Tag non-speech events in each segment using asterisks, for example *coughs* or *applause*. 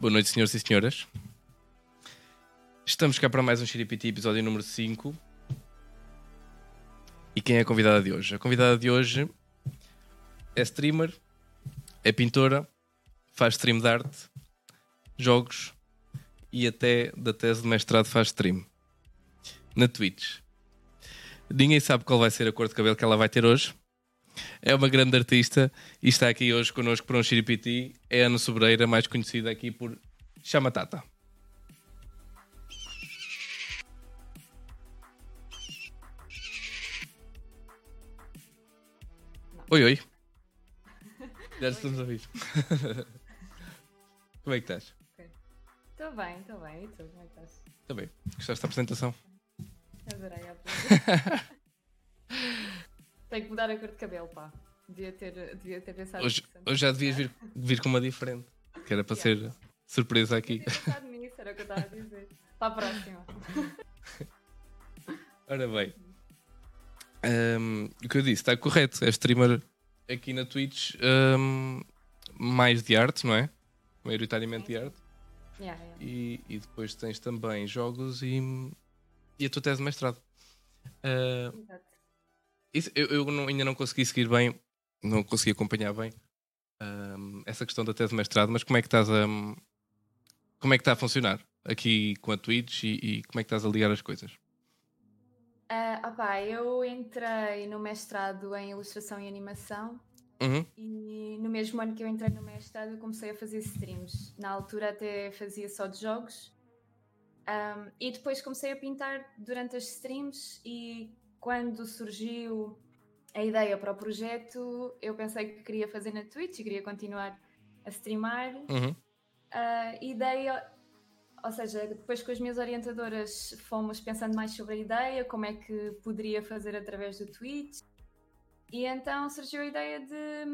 Boa noite, senhores e senhoras. Estamos cá para mais um Xiripiti, episódio número 5. E quem é a convidada de hoje? A convidada de hoje é streamer, é pintora, faz stream de arte, jogos e até da tese de mestrado faz stream. Na Twitch. Ninguém sabe qual vai ser a cor de cabelo que ela vai ter hoje. É uma grande artista e está aqui hoje connosco para um Xiripiti. É Ana Sobreira, mais conhecida aqui por Chama Tata. Oi, oi. *laughs* Já estamos a ouvir. *laughs* Como é que estás? Estou bem, estou bem. E tu, como é que estás? Está bem. Gostaste da apresentação? Adorei a apresentação. *laughs* Tenho que mudar a cor de cabelo, pá. Devia ter, devia ter pensado Hoje, nisso hoje já devias *laughs* vir, vir com uma diferente. Que era para ser surpresa aqui. Devia ter pensado nisso, era o que eu estava a dizer. Para a próxima. *laughs* Ora bem. Ahm, o que eu disse está correto. É streamer aqui na Twitch ahm, mais de arte, não é? Maioritariamente de arte. Yeah, yeah. E, e depois tens também jogos e, e a tua tese de mestrado. Ah, Exato. Isso- eu eu não- ainda não consegui seguir bem, não consegui acompanhar bem ahm, essa questão da tese de mestrado, mas como é que estás a. Como é que está a funcionar aqui com a Twitch e, e como é que estás a ligar as coisas? Ah, opá, eu entrei no mestrado em Ilustração e Animação Uhum, e no mesmo ano que eu entrei no mestrado eu comecei a fazer streams. Na altura até fazia só de jogos. Ahm, e depois comecei a pintar durante as streams e quando surgiu a ideia para o projeto, eu pensei que queria fazer na Twitch e queria continuar a streamar. uhum. A ideia, ou seja, depois com as minhas orientadoras fomos pensando mais sobre a ideia, como é que poderia fazer através do Twitch. E então surgiu a ideia de,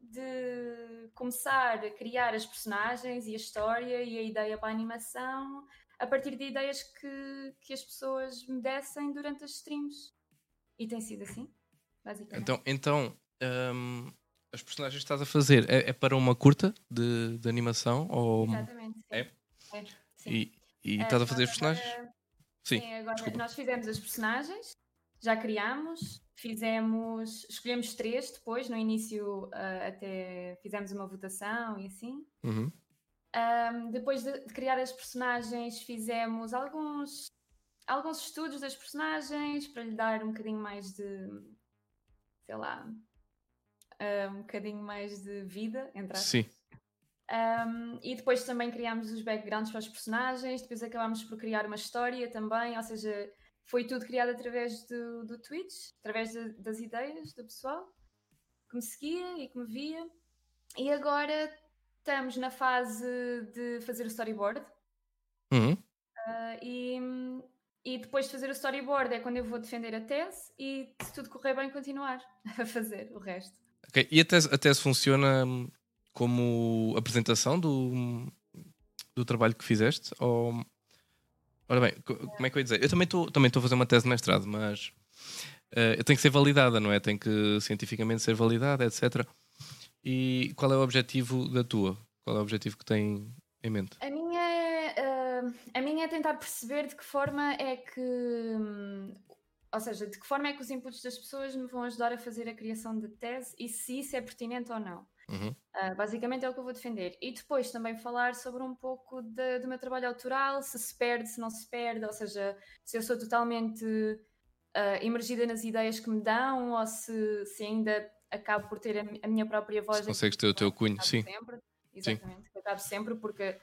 de começar a criar as personagens e a história e a ideia para a animação a partir de ideias que, que as pessoas me dessem durante as streams. E tem sido assim, basicamente. Então, então ahm, as personagens que estás a fazer é, é para uma curta de, de animação ou Exatamente. Sim. É? É, sim. e, e Eh, estás a fazer os personagens? agora- Sim, Sim, agora desculpa. nós fizemos as personagens, já criámos, fizemos, escolhemos três depois, no início ah, até fizemos uma votação e assim. Uhum. Ahm, depois de, de criar as personagens, fizemos alguns, alguns estudos das personagens para lhe dar um bocadinho mais de, sei lá, ah, um bocadinho mais de vida, entre aspas. Sim. Um, e depois também criámos os backgrounds para os personagens, depois acabámos por criar uma história também, ou seja, foi tudo criado através do, do Twitch, através de- das ideias do pessoal que me seguia e que me via. E agora estamos na fase de fazer o storyboard. Uhum. ah, e, e depois de fazer o storyboard é quando eu vou defender a tese e se tudo correr bem continuar a fazer o resto. Ok, E a tese, a tese funciona hum, como apresentação do, do trabalho que fizeste? Ou... Ora bem, co- como é que eu ia dizer? Eu também estou também a fazer uma tese de mestrado, mas eh, eu tenho que ser validada, não é? Tem que cientificamente ser validada, etc. E qual é o objetivo da tua? Qual é o objetivo que tem em mente? A a minha é tentar perceber de que forma é que. hum, Ou seja, de que forma é que os inputs das pessoas me vão ajudar a fazer a criação de tese e se isso é pertinente ou não. Uhum. Ah, basicamente é o que eu vou defender. E depois também falar sobre um pouco da- do meu trabalho autoral, se se perde, se não se perde, ou seja, se eu sou totalmente ah, imergida nas ideias que me dão ou se, se ainda acabo por ter a, a minha própria voz. Se consegues ter o teu cunho, sim. Sempre, exatamente, eu acabo sempre, porque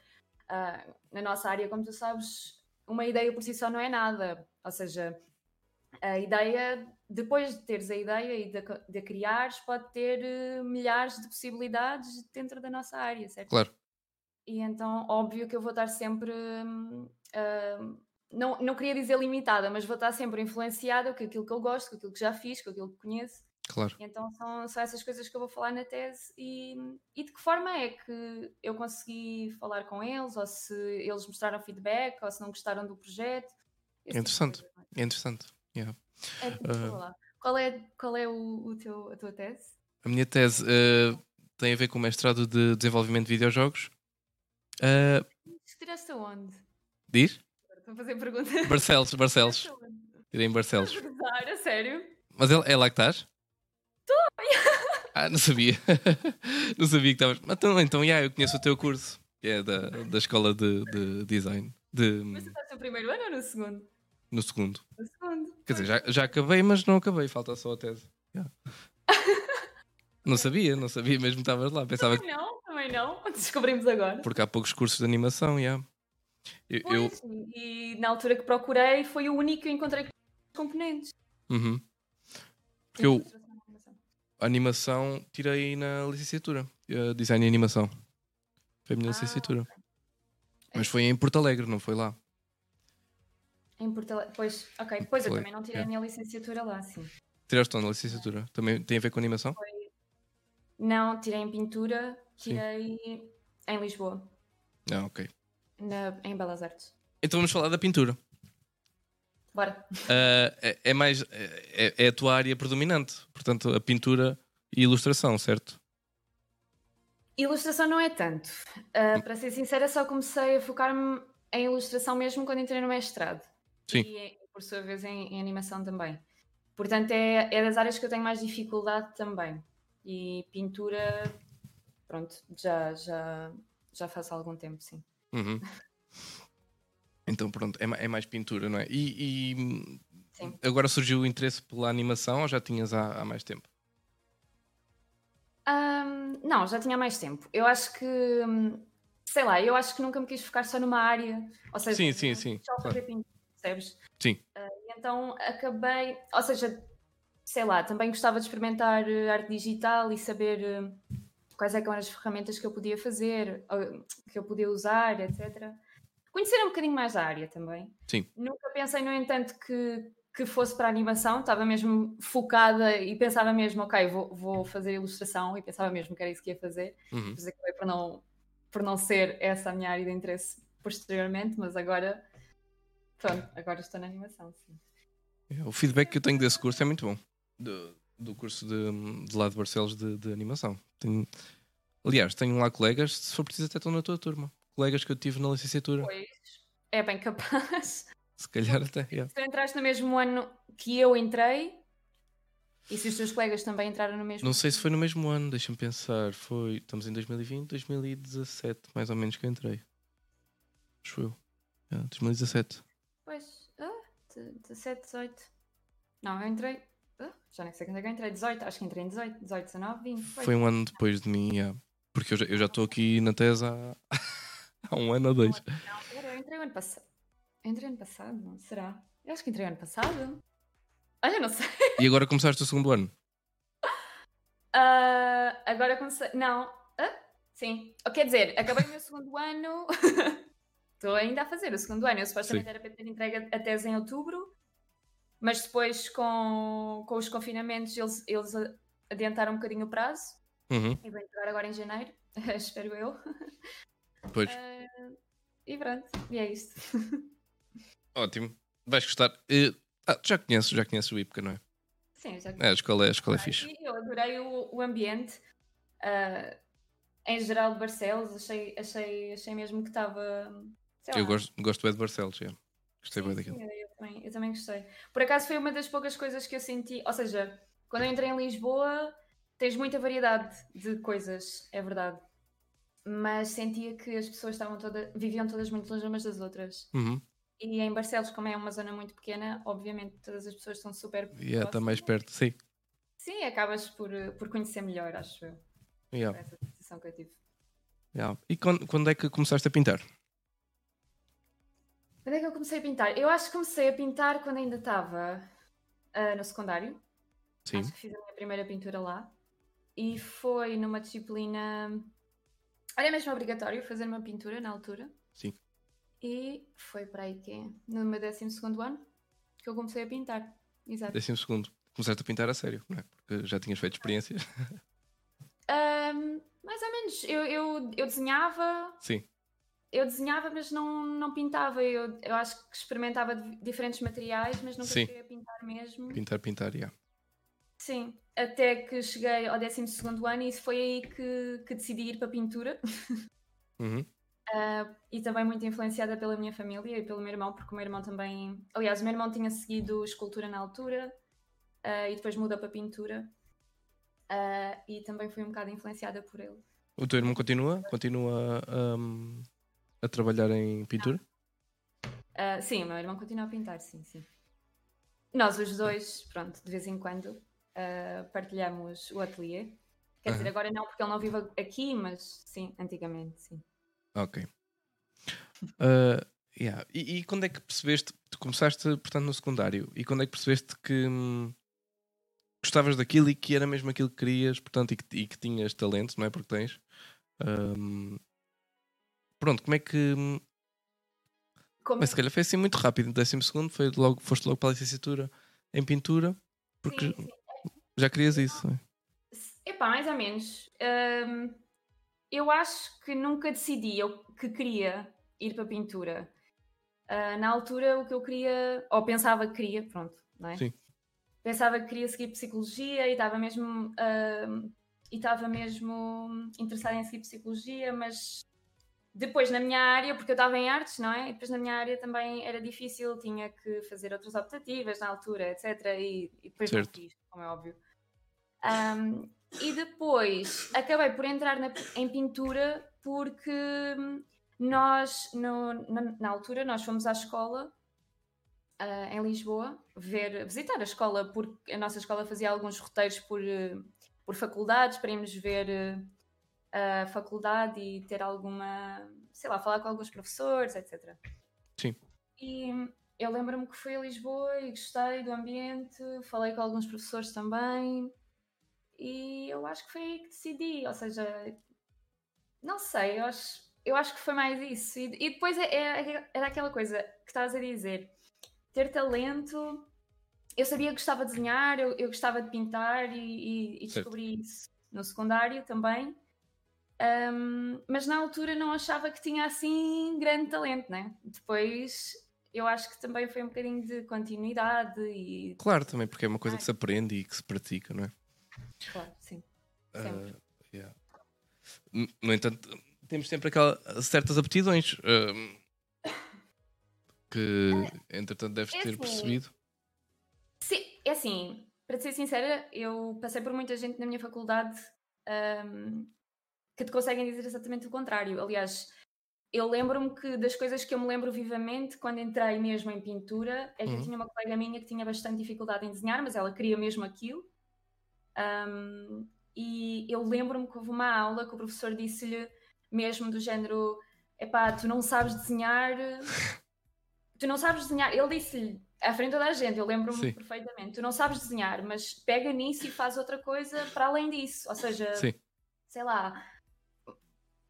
ah, na nossa área, como tu sabes, uma ideia por si só não é nada. Ou seja, a ideia, depois de teres a ideia e de, de a criares, pode ter eh, milhares de possibilidades dentro da nossa área, certo? Claro. E então, óbvio que eu vou estar sempre. hum, não, não queria dizer limitada, mas vou estar sempre influenciada com aquilo que eu gosto, com aquilo que já fiz, com aquilo que conheço. Claro. Então são, são essas coisas que eu vou falar na tese e, e de que forma é que eu consegui falar com eles, ou se eles mostraram feedback, ou se não gostaram do projeto. De Interessante. É interessante. yeah. É, lá. Qual é, qual é o, o teu, a tua tese? A minha tese eh, tem a ver com o mestrado de desenvolvimento de videojogos Ah, Tiraste aonde? diz? Estou a fazer perguntas. Barcelos, *laughs* Barcelos. Tirei em Barcelos. Sério? Mas é, é lá que estás? Ah, não sabia. *laughs* não sabia que estavas. Então, então yeah, eu conheço o teu curso. Que é da, da escola de, de design. De, Mas tu estás no primeiro ano ou no segundo? no segundo. No segundo. Quer dizer, já, já acabei, mas não acabei. Falta só a tese. Yeah. *laughs* não sabia, não sabia mesmo que estavas lá. Pensava. Também não, também não. *laughs* Descobrimos agora. Porque há poucos cursos de animação, yeah. Eu, eu- e na altura que procurei foi o único que encontrei com componentes. Uhum. Porque eu, animação. tirei na licenciatura. eh, Design e animação. Foi a minha Ah, licenciatura. ok. Mas foi em Porto Alegre, não foi lá. Em Porto Alegre. Pois, ok. Pois eu Foi, também não tirei é. a minha licenciatura lá, sim. Tiraste onde na licenciatura? Também tem a ver com animação? Não, tirei em pintura, Sim. tirei em Lisboa, Ah, ok. na- em Belas Artes. Então vamos falar da pintura. Bora. Ah, é, é mais. É, é a tua área predominante. Portanto, a pintura e ilustração, certo? Ilustração não é tanto. Ah, para ser sincera, só comecei a focar-me em ilustração mesmo quando entrei no mestrado. Sim. E, por sua vez, em, em animação também. Portanto, é, é das áreas que eu tenho mais dificuldade também. E pintura, pronto, já, já, já faço há algum tempo, sim. Uhum. *laughs* Então, pronto, é, é mais pintura, não é? E, e, agora surgiu o interesse pela animação ou já tinhas há, há mais tempo? Ahm, não, já tinha há mais tempo. Eu acho que, sei lá, eu acho que nunca me quis focar só numa área. Ou seja, Sim, sim, sim, Só claro. fazer pintura, percebes? Sim. E então acabei, ou seja, sei lá, também gostava de experimentar eh, arte digital e saber eh, quais é que eram as ferramentas que eu podia fazer, que eu podia usar, etc. Conhecer um bocadinho mais da área também. Sim. Nunca pensei, no entanto, que, que fosse para a animação, estava mesmo focada e pensava mesmo, ok, vou, vou fazer ilustração e pensava mesmo que era isso que ia fazer. Uhum. Depois acabei por não, por não ser essa a minha área de interesse posteriormente, mas agora, pronto, agora estou na animação, sim. É, O feedback que eu tenho desse curso é muito bom. Do, do curso de, de lá de Barcelos de, de animação. Tenho- aliás, tenho lá colegas, se for preciso, até estão na tua turma. Colegas que eu tive na licenciatura. Pois, é bem capaz. *laughs* Se calhar até. yeah. Se tu entraste no mesmo ano que eu entrei, e se os teus colegas também entraram no mesmo Não sei se foi no mesmo ano, deixa-me pensar. Foi. Estamos em 2020, 2017, mais ou menos que eu entrei. Acho eu. Yeah, 2017. Pois, ah, 17, 18. Não, eu entrei. ah, já nem sei quando é que eu entrei, 18, acho que entrei em 18, 18, 19, 20. Foi. Foi um ano depois de mim, yeah. porque eu já- eu já estou aqui na tese há, há *laughs* um ano ou dois. Não, eu entrei o ano passado. Entrei ano passado? Será? Eu acho que entrei ano passado. Olha, não *laughs* sei. E agora começaste o segundo ano. Ah, agora comecei. Não. Ah, sim. Oh, Quer dizer, acabei o meu segundo ano. *laughs* Estou ainda a fazer o segundo ano. Eu supostamente Sim. era para ter entregue a tese em outubro, mas depois com, com os confinamentos eles, eles adiantaram um bocadinho o prazo Uhum, e vou entregar agora em janeiro, espero eu. Pois, Ah, e pronto, e é isto. *laughs* ótimo. Vais gostar. Eh, ah, já conheces, já conheces o IPCA, não é? Sim, já É, a escola é, a escola é fixe. E Eu adorei o, o ambiente. ah, em geral de Barcelos, achei, achei, achei mesmo que estava. Eu gosto, gosto bem de Barcelos, já. Gostei Sim, bem sim, daquilo. eu, eu também, eu também gostei. Por acaso foi uma das poucas coisas que eu senti. Ou seja, quando eu entrei em Lisboa, tens muita variedade de coisas, é verdade. Mas sentia que as pessoas estavam todas, viviam todas muito longe umas das outras. Uhum. E em Barcelos, como é uma zona muito pequena, obviamente todas as pessoas estão super. Yeah, está mais perto, sim. Sim, acabas por, eh, por conhecer melhor, acho eu. Yeah, essa sensação que eu tive. yeah. E quando, quando é que começaste a pintar? Quando é que eu comecei a pintar? Eu acho que comecei a pintar quando ainda estava ah, no secundário. Sim. Acho que fiz a minha primeira pintura lá. E foi numa disciplina. Era mesmo obrigatório fazer uma pintura na altura. Sim. E foi para aí que no meu 12 ano que eu comecei a pintar. Exato. Décimo segundo. Começaste a pintar a sério, não é? Porque já tinhas feito experiências. *laughs* Ahm, mais ou menos. Eu, eu, eu desenhava, Sim. eu desenhava, mas não, não pintava. Eu, eu acho que experimentava di- diferentes materiais, mas nunca Sim. cheguei a pintar mesmo. Pintar, pintar, yeah. Sim, até que cheguei ao 12 ano e foi aí que, que decidi ir para a pintura. *laughs* Uhum. Uh, e também muito influenciada pela minha família e pelo meu irmão, porque o meu irmão também. Aliás, o meu irmão tinha seguido escultura na altura uh, e depois mudou para pintura. Uh, e também fui um bocado influenciada por ele. O teu irmão continua? Continua um, a trabalhar em pintura? sim, o meu irmão continua a pintar, sim, sim. Nós os dois, pronto, de vez em quando partilhamos o ateliê. Quer dizer, agora não, porque ele não vive aqui, mas sim, antigamente, sim. Ok. Uh, yeah. e, e, quando é que percebeste? Tu começaste, portanto, no secundário. E quando é que percebeste que hum, gostavas daquilo e que era mesmo aquilo que querias, portanto, e que, e que tinhas talento, não é? Porque tens. Um, pronto, como é que. Hum, como... Mas se calhar foi assim muito rápido. No décimo segundo foi logo, foste logo para a licenciatura em pintura, porque sim, sim. Já querias isso. É? Epá, mais ou menos. Um eu acho que nunca decidi eu que queria ir para a pintura. Uh, na altura, o que eu queria, ou pensava que queria, pronto, não é? Sim. Pensava que queria seguir psicologia e estava mesmo, uh, e estava mesmo interessada em seguir psicologia, mas depois na minha área, porque eu estava em artes, não é? E depois na minha área também era difícil, tinha que fazer outras optativas na altura, etc. E, e depois certo. não fiz, como é óbvio. Um, e depois acabei por entrar na, em pintura porque nós, no, na, na, altura, nós fomos à escola uh, em Lisboa, ver, visitar a escola, porque a nossa escola fazia alguns roteiros por, uh, por faculdades, para irmos ver uh, a faculdade e ter alguma, sei lá, falar com alguns professores, etc. Sim. E eu lembro-me que fui a Lisboa e gostei do ambiente, falei com alguns professores também. E eu acho que foi aí que decidi, ou seja, não sei, eu acho, eu acho que foi mais isso. E, e depois é, é, era aquela coisa que estás a dizer, ter talento. Eu sabia que gostava de desenhar, eu, eu gostava de pintar e, e, e descobri isso no secundário também. Um, mas na altura não achava que tinha assim grande talento, né? Depois eu acho que também foi um bocadinho de continuidade e. Claro, também, porque é uma coisa que se aprende e que se pratica, não é? Claro, sim. Sempre. Uh, yeah. No entanto, temos sempre aquelas certas aptidões uh, que, entretanto, deves é ter assim, percebido. Sim, é assim, para ser sincera, eu passei por muita gente na minha faculdade um, que te conseguem dizer exatamente o contrário. Aliás, eu lembro-me que das coisas que eu me lembro vivamente quando entrei mesmo em pintura é que uhum. eu tinha uma colega minha que tinha bastante dificuldade em desenhar, mas ela queria mesmo aquilo. Um, e eu lembro-me que houve uma aula que o professor disse-lhe mesmo do género: epá, tu não sabes desenhar, tu não sabes desenhar. Ele disse-lhe à frente da gente, eu lembro-me perfeitamente: tu não sabes desenhar, mas pega nisso e faz outra coisa para além disso. Ou seja, Sim. sei lá,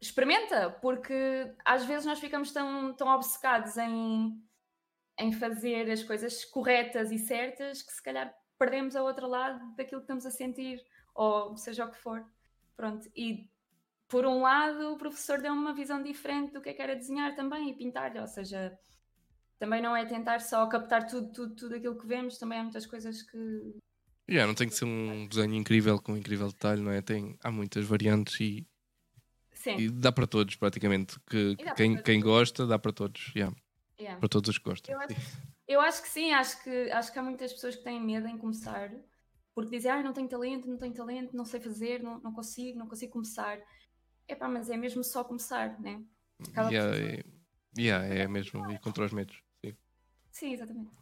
experimenta, porque às vezes nós ficamos tão, tão obcecados em, em fazer as coisas corretas e certas que se calhar perdemos a outro lado daquilo que estamos a sentir, ou seja o que for. Pronto, e por um lado o professor deu uma visão diferente do que, é que era desenhar também e pintar, ou seja, também não é tentar só captar tudo, tudo, tudo aquilo que vemos, também há muitas coisas que. Yeah, não tem que ser um desenho incrível com um incrível detalhe, não é? Tem, há muitas variantes e, Sim. e dá para todos praticamente. Que, quem, quem gosta dá para todos. Yeah. Yeah. Para todos os que gostam. Eu acho, *laughs* eu acho que sim, acho que, acho que há muitas pessoas que têm medo em começar porque dizem, ah, não tenho talento, não tenho talento, não sei fazer, não, não consigo, não consigo começar. É pá, mas é mesmo só começar, né? Acaba yeah, é, yeah, é mesmo, e contra os medos. Sim, sim exatamente.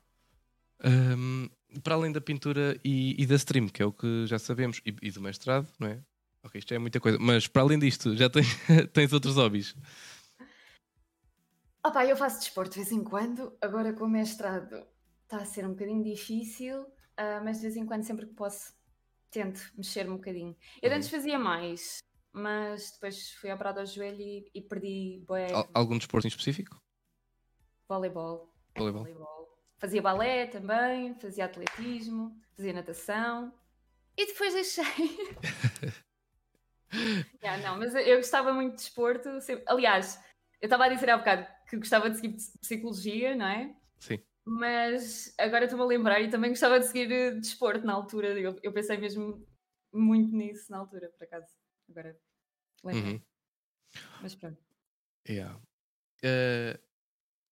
Um, para além da pintura e, e, da stream, que é o que já sabemos, e, e, do mestrado, não é? Ok, isto é muita coisa, mas para além disto, já tens, *laughs* tens outros hobbies? Opa, eu faço desporto de vez em quando, agora com o mestrado está a ser um bocadinho difícil, uh, mas de vez em quando, sempre que posso, tento mexer um bocadinho. Eu uhum. antes fazia mais, mas depois fui operado ao joelho e, e perdi. Algum desporto em específico? Voleibol. Voleibol. Voleibol. Fazia balé também, fazia atletismo, fazia natação e depois deixei. *laughs* yeah, não, mas eu gostava muito de desporto. Aliás, eu estava a dizer há bocado que gostava de seguir psicologia, não é? Sim. Mas agora estou-me a lembrar e também gostava de seguir eh, desporto na altura. Eu, eu pensei mesmo muito nisso na altura, por acaso. Agora lembro. Uhum. Mas pronto. Yeah. Uh,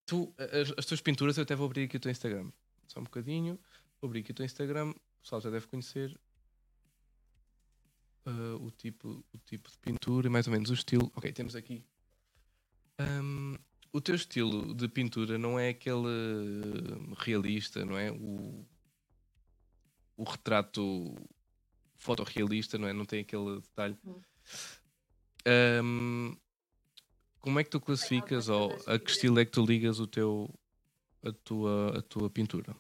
tu, as, as, tuas pinturas, eu até vou abrir aqui o teu Instagram. Só um bocadinho. Vou abrir aqui o teu Instagram. O pessoal já deve conhecer uh, o, tipo, o tipo de pintura e mais ou menos o estilo. Ok, temos aqui. Um, o teu estilo de pintura não é aquele realista, não é? O, o retrato fotorrealista, não é? Não tem aquele detalhe. Um, como é que tu classificas ou a que estilo é que tu ligas o teu, a, tua, a tua pintura?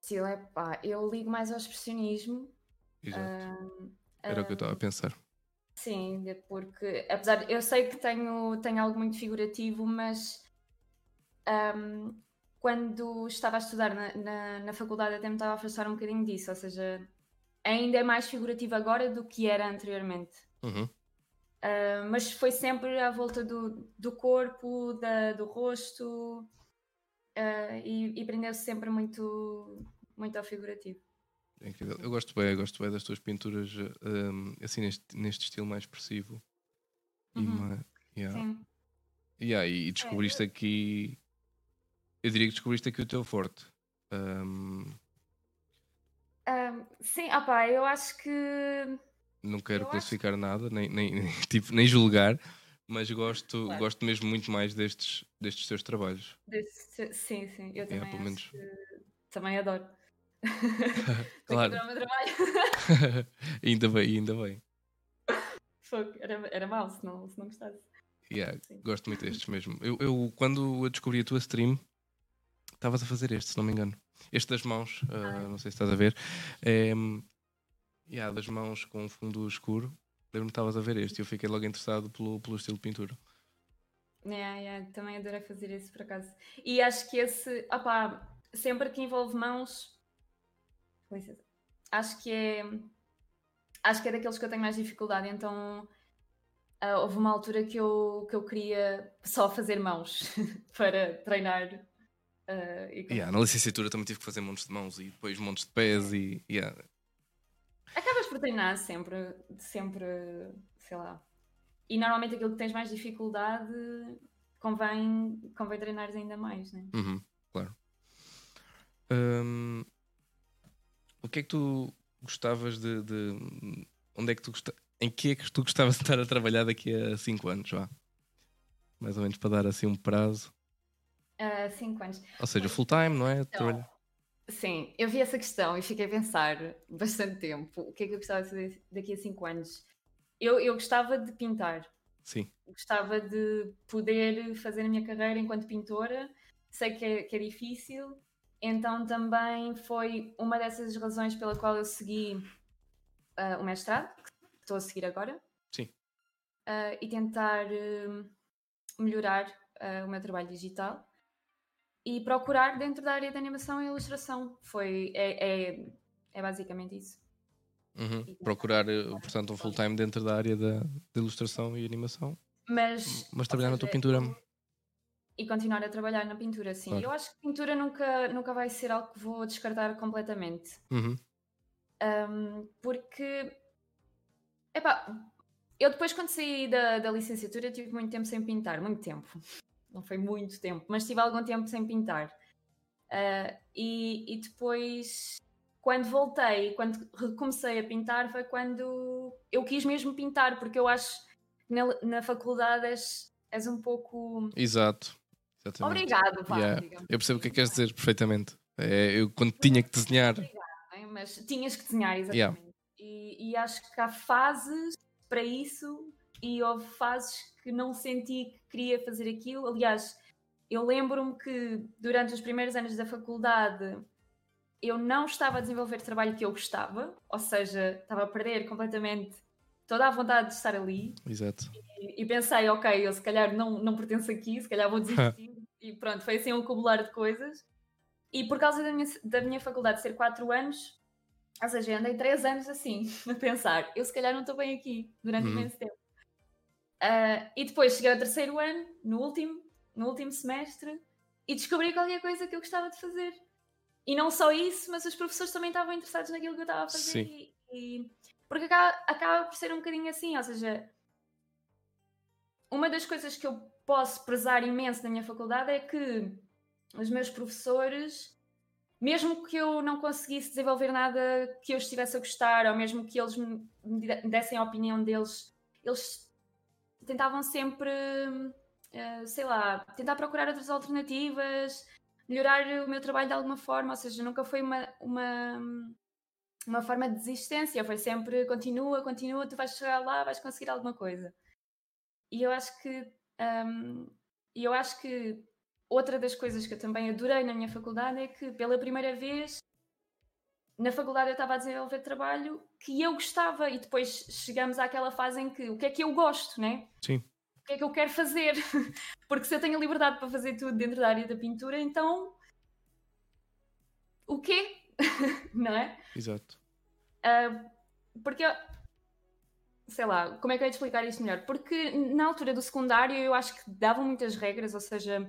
Estilo é pá, eu ligo mais ao expressionismo. Exato. Era o que eu estava a pensar. Sim, porque apesar eu sei que tenho, tenho algo muito figurativo, mas um, quando estava a estudar na, na, na faculdade até me estava a afastar um bocadinho disso, ou seja, ainda é mais figurativo agora do que era anteriormente. Uhum. Uh, mas foi sempre à volta do, do corpo, da, do rosto uh, e, e prendeu-se sempre muito, muito ao figurativo. É incrível. Eu gosto bem, eu gosto bem das tuas pinturas um, assim neste, neste estilo mais expressivo. Uhum. E, uma, yeah. Sim. Yeah, e descobriste é. aqui. Eu diria que descobriste aqui o teu forte. Um... Um, sim, opa, eu acho que. Não quero eu classificar acho... nada, nem, nem, *laughs* tipo, nem julgar, mas gosto, claro. gosto mesmo muito mais destes, destes teus trabalhos. Deste, sim, sim, eu também. Pelo menos... Também adoro. *laughs* *laughs* claro. *laughs* ainda bem, ainda bem. Era, era mau se não, se não gostasse. Yeah, gosto muito destes mesmo. Eu, eu, quando eu descobri a tua stream, estavas a fazer este, se não me engano. Este das mãos, uh, não sei se estás a ver. É, yeah, das mãos com fundo escuro. Lembro-me que estavas a ver este e eu fiquei logo interessado pelo, pelo estilo de pintura. Yeah, yeah, também adorei fazer isso por acaso. E acho que esse, opá, sempre que envolve mãos, acho que é acho que é daqueles que eu tenho mais dificuldade, então uh, houve uma altura que eu, que eu queria só fazer mãos *laughs* para treinar. Uh, e yeah, na licenciatura também tive que fazer montes de mãos e depois montes de pés e yeah. acabas por treinar sempre, sempre, sei lá. E normalmente aquilo que tens mais dificuldade convém, convém treinares ainda mais, né? Uhum, claro. Um, o que é que tu gostavas de. de onde é que tu gostavas, Em que é que tu gostavas de estar a trabalhar daqui a 5 anos? Vá. Mais ou menos para dar assim um prazo. 5 uh, anos. Ou seja, full time, não é? Então, sim, eu vi essa questão e fiquei a pensar bastante tempo. O que é que eu gostava de fazer daqui a 5 anos? Eu, eu gostava de pintar. Sim. Gostava de poder fazer a minha carreira enquanto pintora. Sei que é, que é difícil, então também foi uma dessas razões pela qual eu segui uh, o mestrado, que estou a seguir agora. Sim. Uh, e tentar uh, melhorar o meu trabalho digital e procurar dentro da área de animação e ilustração. Foi, é, é, é basicamente isso. Uhum. Procurar, portanto, um full-time dentro da área da, de ilustração e animação. Mas, mas trabalhar seja, na tua pintura. E continuar a trabalhar na pintura, sim. Claro. Eu acho que pintura nunca, nunca vai ser algo que vou descartar completamente. Uhum. Um, porque, epá, eu depois quando saí da, da licenciatura tive muito tempo sem pintar, muito tempo. Não foi muito tempo, mas tive algum tempo sem pintar. Uh, e, e depois, quando voltei, quando recomecei a pintar, foi quando eu quis mesmo pintar, porque eu acho que na, na faculdade és, és um pouco. Exato. Exatamente. Obrigado, vá, yeah. Eu percebo o que é que queres dizer perfeitamente. É, eu quando tinha que desenhar. Obrigado, mas tinhas que desenhar, exatamente. Yeah. E, e, acho que há fases para isso e houve fases que não senti que queria fazer aquilo. Aliás, eu lembro-me que durante os primeiros anos da faculdade eu não estava a desenvolver trabalho que eu gostava, ou seja, estava a perder completamente toda a vontade de estar ali. Exato. E, e pensei, ok, eu se calhar não, não pertenço aqui, se calhar vou desistir. *laughs* e pronto, foi assim um acumular de coisas. E por causa da minha, da minha faculdade ser 4 anos, ou seja, andei 3 anos assim, *laughs* a pensar, eu se calhar não estou bem aqui durante uhum. imenso tempo. Uh, e depois cheguei ao terceiro ano, no último, no último semestre, e descobri qualquer coisa que eu gostava de fazer. E não só isso, mas os professores também estavam interessados naquilo que eu estava a fazer. E, e, porque acaba, acaba por ser um bocadinho assim, ou seja, uma das coisas que eu posso prezar imenso na minha faculdade é que os meus professores, mesmo que eu não conseguisse desenvolver nada que eu estivesse a gostar, ou mesmo que eles me dessem a opinião deles, eles tentavam sempre, uh, sei lá, tentar procurar outras alternativas, melhorar o meu trabalho de alguma forma, ou seja, nunca foi uma, uma, uma forma de desistência, foi sempre continua, continua, tu vais chegar lá, vais conseguir alguma coisa. E eu acho que um, eu acho que outra das coisas que eu também adorei na minha faculdade é que pela primeira vez na faculdade eu estava a desenvolver trabalho que eu gostava e depois chegamos àquela fase em que o que é que eu gosto, né? Sim. O que é que eu quero fazer? *laughs* Porque se eu tenho liberdade para fazer tudo dentro da área da pintura, então o quê? *laughs* Não é? Exato. Uh, porque sei lá, como é que eu ia te explicar isto melhor? Porque na altura do secundário eu acho que davam muitas regras, ou seja,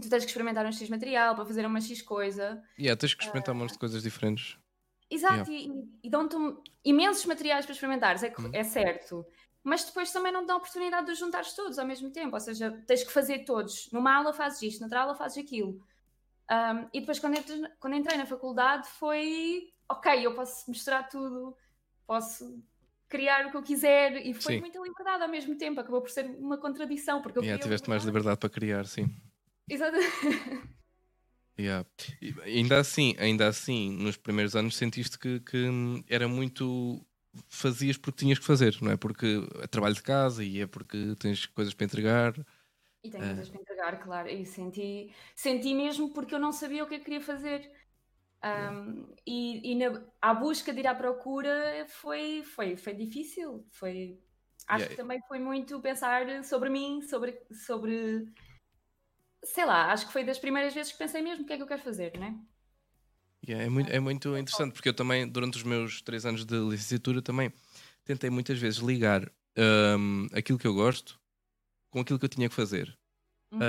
tu tens que experimentar um X material para fazer uma X coisa. E yeah, tens que experimentar uh, um monte de coisas diferentes. Exato, yeah. e, e dão-te imensos materiais para experimentares, é, uhum. é certo. Mas depois também não te dão a oportunidade de os juntares todos ao mesmo tempo, ou seja, tens que fazer todos. Numa aula fazes isto, noutra aula fazes aquilo. Um, e depois, quando, entrei, quando entrei na faculdade, foi ok, eu posso misturar tudo, posso criar o que eu quiser e foi sim. muita liberdade ao mesmo tempo, acabou por ser uma contradição. Porque eu yeah, tiveste mais liberdade para criar, sim. Exatamente. *laughs* Yeah. ainda assim, ainda assim, nos primeiros anos sentiste que, que era muito fazias porque tinhas que fazer, não é? Porque é trabalho de casa e é porque tens coisas para entregar. E tenho coisas para entregar, claro. E senti, senti mesmo porque eu não sabia o que eu queria fazer. Um, e, e na, à busca de ir à procura foi, foi, foi difícil. Foi, acho yeah. que também foi muito pensar sobre mim, sobre, sobre sei lá, acho que foi das primeiras vezes que pensei mesmo o que é que eu quero fazer, não é? Yeah, é, muito, é muito interessante porque eu também, durante os meus três anos de licenciatura, também tentei muitas vezes ligar um, aquilo que eu gosto com aquilo que eu tinha que fazer uhum.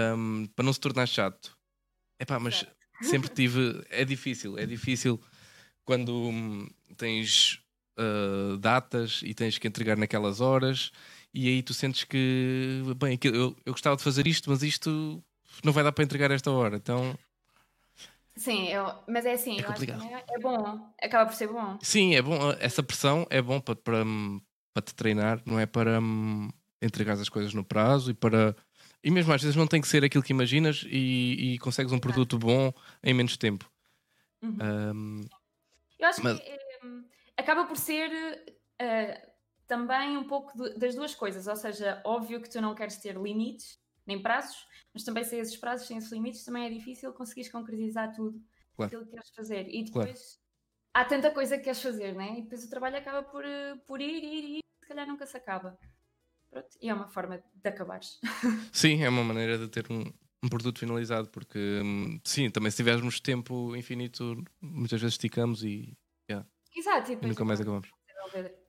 um, para não se tornar chato. Epá, mas certo. *laughs* sempre tive. É difícil, é difícil quando hum, tens uh, datas e tens que entregar naquelas horas e aí tu sentes que, bem, eu, eu gostava de fazer isto, mas isto não vai dar para entregar esta hora, então. Sim, eu, mas é assim, é, complicado. É, é, bom, acaba por ser bom. Sim, é bom, essa pressão é bom para, para, para te treinar, não é para hum, entregar as coisas no prazo e para. E mesmo às vezes não tem que ser aquilo que imaginas e, e consegues um produto bom em menos tempo. Uhum. Um, eu acho mas... que é, acaba por ser uh, também um pouco de, das duas coisas, ou seja, óbvio que tu não queres ter limites nem prazos, mas também sem esses prazos, sem esses limites, também é difícil conseguires concretizar tudo claro. aquilo que queres fazer. E depois claro. há tanta coisa que queres fazer, né? E depois o trabalho acaba por, eh, por ir, ir, ir, se calhar nunca se acaba. Pronto, e é uma forma de acabares. *laughs* Sim, é uma maneira de ter um, um produto finalizado, porque hum, sim, também se tivermos tempo infinito, muitas vezes esticamos e, yeah, Exato, e, e nunca mais acabamos.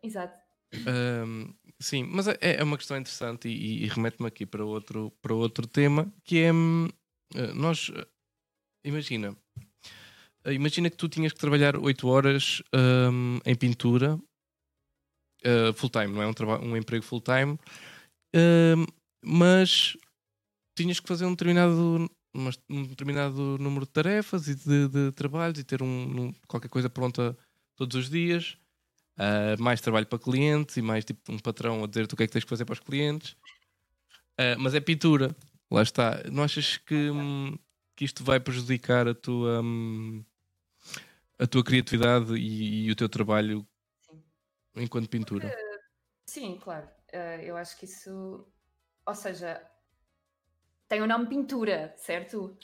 Exato. Um, sim, mas é, é, uma questão interessante e, e remete-me aqui para outro, para outro tema que é hum, eh, nós eh, imagina eh, imagina que tu tinhas que trabalhar 8 horas um, em pintura uh, full time, não é um, um emprego full time, uh, mas tinhas que fazer um determinado, um determinado número de tarefas e de, de trabalhos e ter um, um, qualquer coisa pronta todos os dias uh, mais trabalho para clientes e mais tipo um patrão a dizer-te o que é que tens que fazer para os clientes. Uh, mas é pintura, lá está. Não achas que, que isto vai prejudicar a tua, hum, a tua criatividade e, e, o teu trabalho. Enquanto pintura? Porque, sim, claro. Uh, eu acho que isso, ou seja, tem o nome pintura, certo?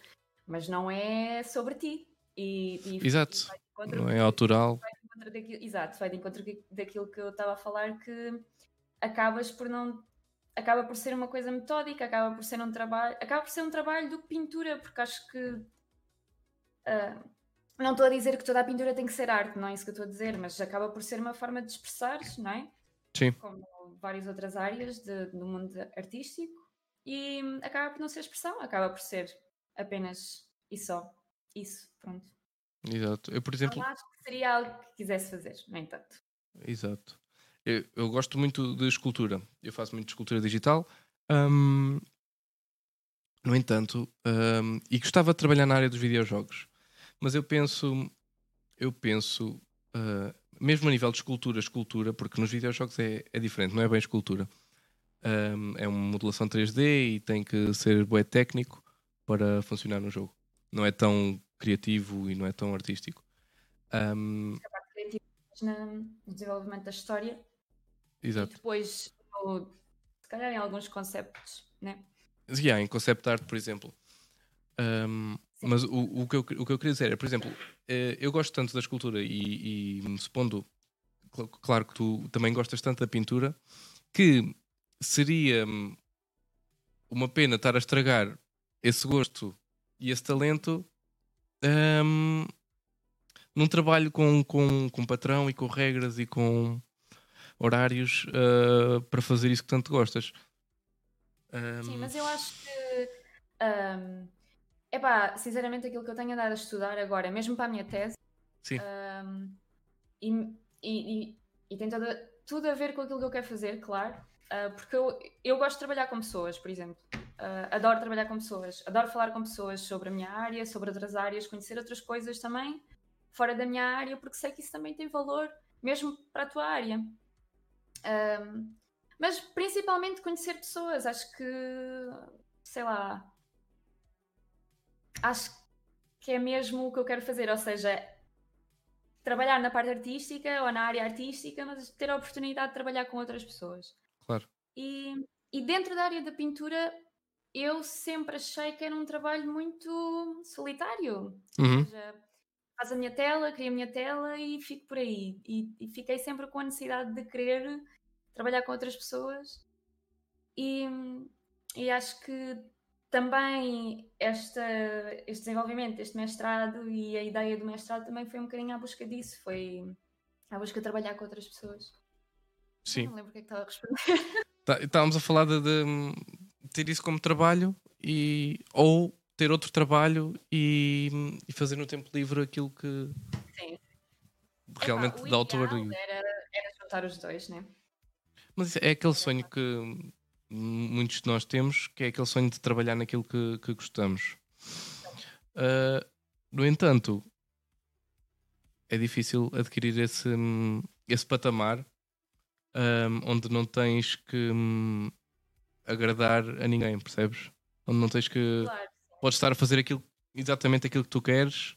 Mas não é sobre ti. E, e Exato. Não é autoral. Vai encontro daquilo, exato, vai de encontro daquilo que eu estava a falar que acabas por não acaba por ser uma coisa metódica, acaba por ser um trabalho, acaba por ser um trabalho do que pintura, porque acho que uh, não estou a dizer que toda a pintura tem que ser arte, não é isso que eu estou a dizer, mas acaba por ser uma forma de expressar, não é? Sim. Como várias outras áreas de, do mundo artístico, e acaba por não ser expressão, acaba por ser apenas e só isso, pronto. Exato. Eu, por exemplo. Não acho que seria algo que quisesse fazer, no entanto. Exato. Eu, eu gosto muito de escultura. Eu faço muito de escultura digital. Um, no entanto, um, e gostava de trabalhar na área dos videojogos, mas eu penso, eu penso, uh, mesmo a nível de escultura, escultura, porque nos videojogos é, é diferente, não é bem escultura. Um, é uma modulação 3D e tem que ser bué técnico para funcionar no jogo. Não é tão criativo e não é tão artístico. Um, a parte criativa no desenvolvimento da história Exato. e depois se calhar em alguns conceitos, né? Yeah, em concept art, por exemplo. Um, mas o, o, que eu, o que eu queria dizer é, por exemplo, eh, eu gosto tanto da escultura e, e supondo, claro que tu também gostas tanto da pintura, que seria hum, uma pena estar a estragar esse gosto e esse talento um, num trabalho com, com, com patrão e com regras e com horários uh, para fazer isso que tanto gostas. Um... Sim, mas eu acho que um, epá, sinceramente aquilo que eu tenho andado a estudar agora, mesmo para a minha tese, um, e, e, e, tem toda, tudo a ver com aquilo que eu quero fazer, claro. Uh, porque eu, eu gosto de trabalhar com pessoas, por exemplo. Uh, adoro trabalhar com pessoas, adoro falar com pessoas sobre a minha área, sobre outras áreas, conhecer outras coisas também fora da minha área, porque sei que isso também tem valor, mesmo para a tua área. Um, mas principalmente conhecer pessoas, acho que, sei lá, acho que é mesmo o que eu quero fazer, ou seja, trabalhar na parte artística ou na área artística, mas ter a oportunidade de trabalhar com outras pessoas. Claro. E, e dentro da área da pintura, eu sempre achei que era um trabalho muito solitário. Uhum. Ou seja, faz a minha tela, cria a minha tela e fico por aí. E, e fiquei sempre com a necessidade de querer trabalhar com outras pessoas. E, e acho que também esta, este desenvolvimento, este mestrado e a ideia do mestrado também foi um bocadinho à busca disso, foi à busca de trabalhar com outras pessoas. Sim. Não lembro o que é que estava a responder. Tá, estávamos a falar de, de, ter isso como trabalho e ou ter outro trabalho e, e fazer no tempo livre aquilo que Sim. realmente Epá, dá autor. Era, era juntar os dois, né? Mas é aquele sonho que muitos de nós temos, que é aquele sonho de trabalhar naquilo que, que gostamos. Uh, no entanto, é difícil adquirir esse, esse patamar um, onde não tens que um, agradar a ninguém, percebes? Onde não tens que. Claro. Podes estar a fazer aquilo, exatamente aquilo que tu queres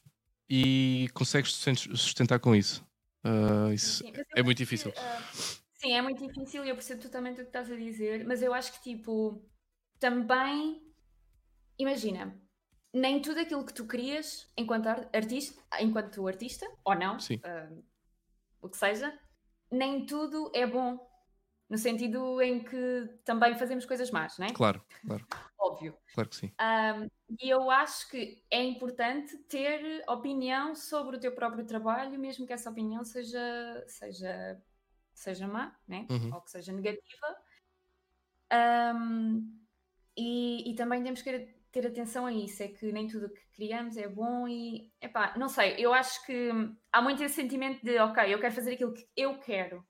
e consegues sustentar com isso. Uh, isso Sim, é muito difícil. Que, uh Sim, é muito difícil e eu percebo totalmente o que estás a dizer, mas eu acho que, tipo, também. Imagina, nem tudo aquilo que tu querias enquanto artista, enquanto artista, ou não, uh, o que seja, nem tudo é bom. No sentido em que também fazemos coisas más, não é? Claro, claro. Óbvio. Claro que sim. Um, e eu acho que é importante ter opinião sobre o teu próprio trabalho, mesmo que essa opinião seja, seja seja má, né? Uhum. ou que seja negativa. Um, e, e, também temos que ter atenção a isso, é que nem tudo o que criamos é bom e, epá, não sei, eu acho que há muito esse sentimento de, ok, eu quero fazer aquilo que eu quero,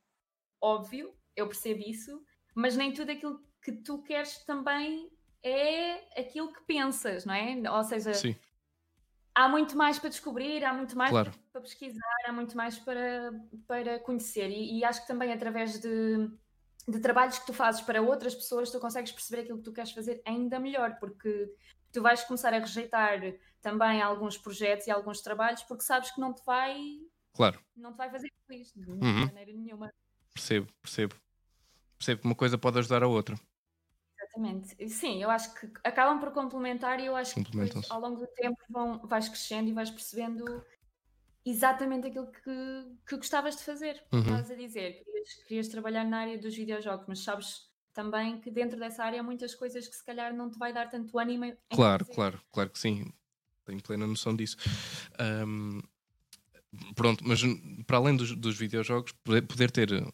óbvio, eu percebo isso, mas nem tudo aquilo que tu queres também é aquilo que pensas, não é? Ou seja, Sim há muito mais para descobrir, há muito mais claro. para pesquisar, há muito mais para, para conhecer. E, e acho que também através de, de, trabalhos que tu fazes para outras pessoas, tu consegues perceber aquilo que tu queres fazer ainda melhor, porque tu vais começar a rejeitar também alguns projetos e alguns trabalhos porque sabes que não te vai claro. não te vai fazer feliz de uhum. maneira nenhuma. Percebo, percebo. Percebo que uma coisa pode ajudar a outra. Exatamente. Sim, eu acho que acabam por complementar e eu acho que depois, ao longo do tempo vão, vais crescendo e vais percebendo exatamente aquilo que, que gostavas de fazer. Uhum. Estavas a dizer, querias, querias trabalhar na área dos videojogos, mas sabes também que dentro dessa área há muitas coisas que se calhar não te vai dar tanto ânimo. Claro, fazer. claro, claro que sim. Tenho plena noção disso. Um, pronto, mas para além dos, dos videojogos, poder, poder ter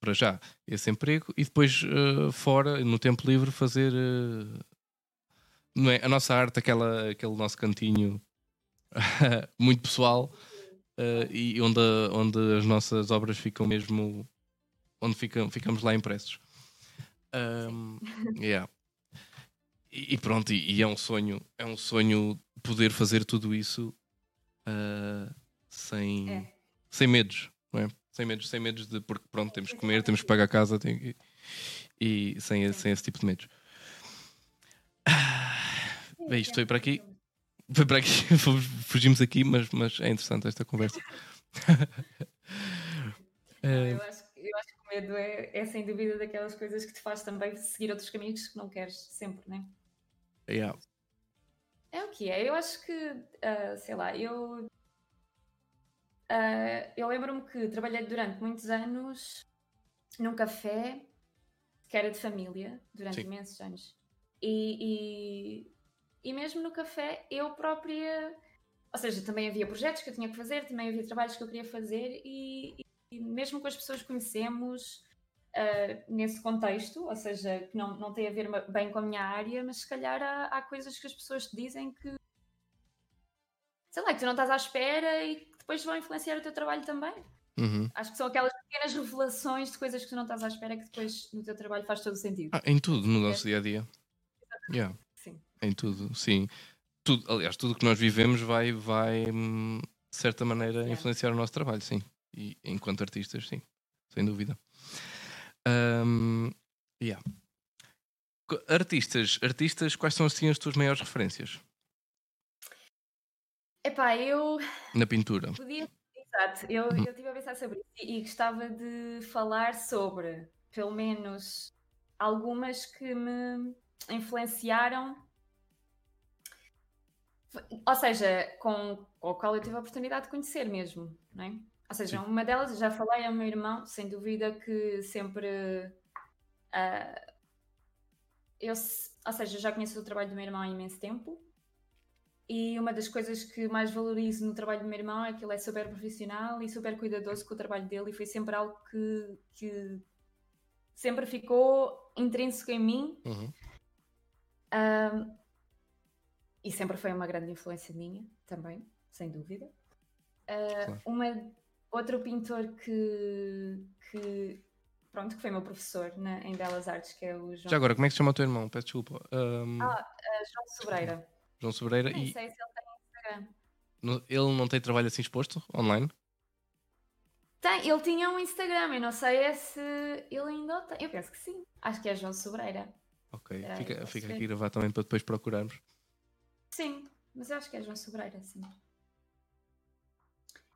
para já esse emprego e depois uh, fora, no tempo livre, fazer uh, não é? a nossa arte, aquela, aquele nosso cantinho *laughs* muito pessoal uh, e onde, onde as nossas obras ficam mesmo onde ficam, ficamos lá impressos. Um, *laughs* yeah. e, e, pronto, e, e, é um sonho, é um sonho poder fazer tudo isso sem, é. sem medos, não é? Sem medos, sem medos de porque pronto, temos que comer, temos que pagar a casa tem, e, e sem, sem esse tipo de medos. Ah, bem, isto foi para aqui. Foi para aqui, *laughs* fugimos aqui, mas, mas é interessante esta conversa. *laughs* eu, acho, eu acho que o medo é, é sem dúvida daquelas coisas que te faz também seguir outros caminhos que não queres sempre, né? Yeah. É o que é. Eu acho que, uh, sei lá, eu. Uh, eu lembro-me que trabalhei durante muitos anos num café que era de família, durante Sim. imensos anos. E, e, e mesmo no café, eu própria. Ou seja, também havia projetos que eu tinha que fazer, também havia trabalhos que eu queria fazer, e, e mesmo com as pessoas que conhecemos uh, nesse contexto, ou seja, que não, não tem a ver bem com a minha área, mas se calhar há, há coisas que as pessoas te dizem que. sei lá, que tu não estás à espera e depois vão influenciar o teu trabalho também. Uhum. Acho que são aquelas pequenas revelações de coisas que tu não estás à espera que depois no teu trabalho faz todo o sentido. Ah, em tudo, no nosso é. dia a dia. Yeah. Sim. Em tudo, sim. Tudo, aliás, tudo que nós vivemos vai, vai hum, de certa maneira, yeah. influenciar o nosso trabalho, sim. E enquanto artistas, sim, sem dúvida. Um, yeah. Artistas, artistas, quais são assim as tuas maiores referências? Epá, eu. Na pintura. Podia Exato, eu, uhum. eu estive a pensar sobre isso e, e gostava de falar sobre, pelo menos, algumas que me influenciaram. Ou seja, com, com a qual eu tive a oportunidade de conhecer mesmo, não é? Ou seja, Sim. uma delas, já falei, é o meu irmão, sem dúvida que sempre. Uh, eu, ou seja, já conheço o trabalho do meu irmão há imenso tempo e uma das coisas que mais valorizo no trabalho do meu irmão é que ele é super profissional e super cuidadoso com o trabalho dele e foi sempre algo que, que sempre ficou intrínseco em mim. Uhum. Um, e sempre foi uma grande influência minha também, sem dúvida. Uh, claro. uma, outro pintor que, que pronto, que foi meu professor na, em Belas Artes, que é o João. Já agora, como é que se chama o teu irmão? Peço desculpa. Um... Ah, uh, João Sobreira. João Sobreira. Não e... sei se ele tem Instagram. Ele não tem trabalho assim exposto online? Tem, ele tinha um Instagram, eu não sei se ele ainda tem. Eu penso que sim. Acho que é João Sobreira. Ok, é, fica, fica aqui gravar também para depois procurarmos. Sim, mas eu acho que é João Sobreira, sim.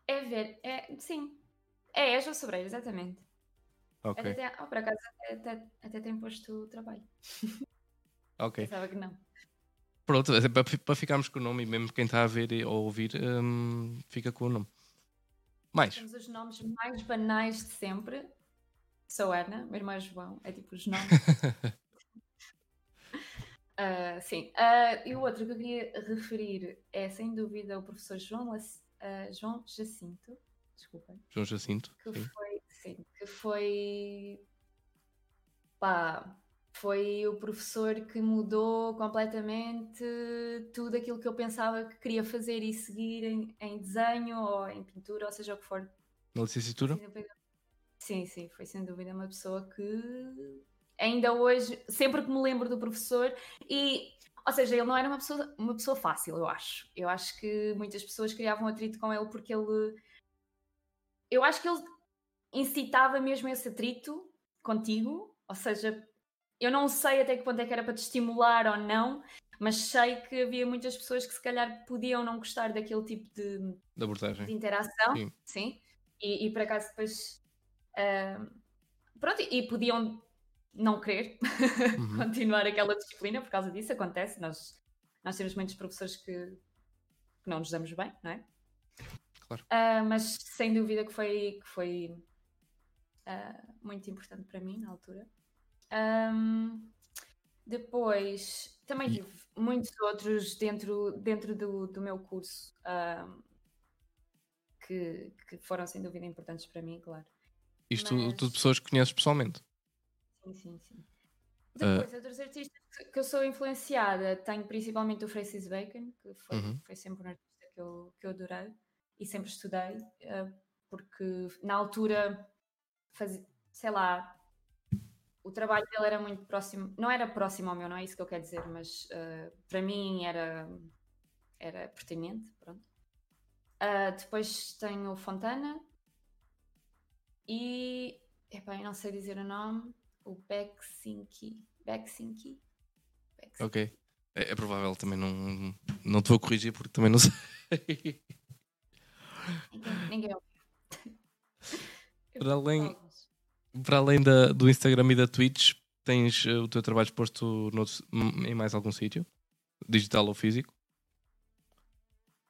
É ver, é, sim. É, é João Sobreira, exatamente. Ok. Até, oh, por acaso até, até, até tem posto o trabalho. Ok. *laughs* Pensava que não. Pronto, é para, para ficarmos com o nome e mesmo quem está a ver ou ouvir um, fica com o nome. Mais. Temos os nomes mais banais de sempre. Sou Ana, meu irmão é João, é tipo os nomes. uh, *laughs* sim. Uh, e o outro que eu queria referir é sem dúvida o professor João, uh, João Jacinto. Desculpem. João Jacinto. Que sim. foi, sim, que foi pá, foi o professor que mudou completamente tudo aquilo que eu pensava que queria fazer e seguir em, em desenho ou em pintura, ou seja o que for. Na licenciatura? Sim, sim, foi sem dúvida uma pessoa que ainda hoje, sempre que me lembro do professor, e ou seja, ele não era uma pessoa, uma pessoa fácil, eu acho. Eu acho que muitas pessoas criavam atrito com ele porque ele. Eu acho que ele incitava mesmo esse atrito contigo, ou seja, eu não sei até que ponto é que era para te estimular ou não, mas sei que havia muitas pessoas que se calhar podiam não gostar daquele tipo de, de abordagem, de interação, sim, sim. E, e por acaso depois uh, pronto, e podiam não querer *laughs* uhum. continuar aquela disciplina por causa disso, acontece, nós, nós temos muitos professores que, que não nos damos bem, não é? Claro. Uh, mas sem dúvida que foi, que foi uh, muito importante para mim na altura. Um, depois, também tive muitos outros dentro, dentro do, do meu curso um, que, que foram sem dúvida importantes para mim, claro. Isto Mas... tudo pessoas que conheces pessoalmente? Sim, sim, sim. Depois, uh... outros artistas que eu sou influenciada, tenho principalmente o Francis Bacon, que foi, uhum. foi sempre um artista que eu, que eu adorei e sempre estudei, uh, porque na altura, faz, sei lá, o trabalho dele era muito próximo, não era próximo ao meu, não é isso que eu quero dizer, mas uh, para mim era, era pertinente. Pronto. Uh, depois tenho o Fontana e epá, eu não sei dizer o nome, o Beksinki. Beksinki? Beksinki. Ok. É, é, provável também não, não te vou corrigir porque também não sei. Ninguém, ninguém ouviu. Para além, para além da, do Instagram e da Twitch, tens uh, o teu trabalho exposto em mais algum sítio? Digital ou físico?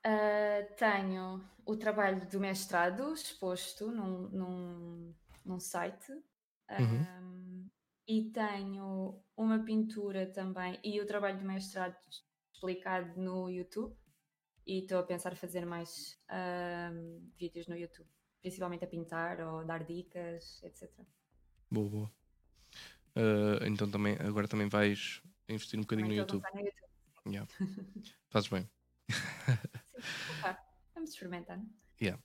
Uh, tenho o trabalho do mestrado exposto num, num, num site. Uhum. Um, e tenho uma pintura também e o trabalho do mestrado explicado no YouTube. E estou a pensar fazer mais um, vídeos no YouTube, principalmente a pintar ou dar dicas, etc. Boa, boa. Uh, então também, agora também vais investir um bocadinho no YouTube. no YouTube. Yeah. Fazes bem. *laughs* Sim, vamos experimentar. Yeah.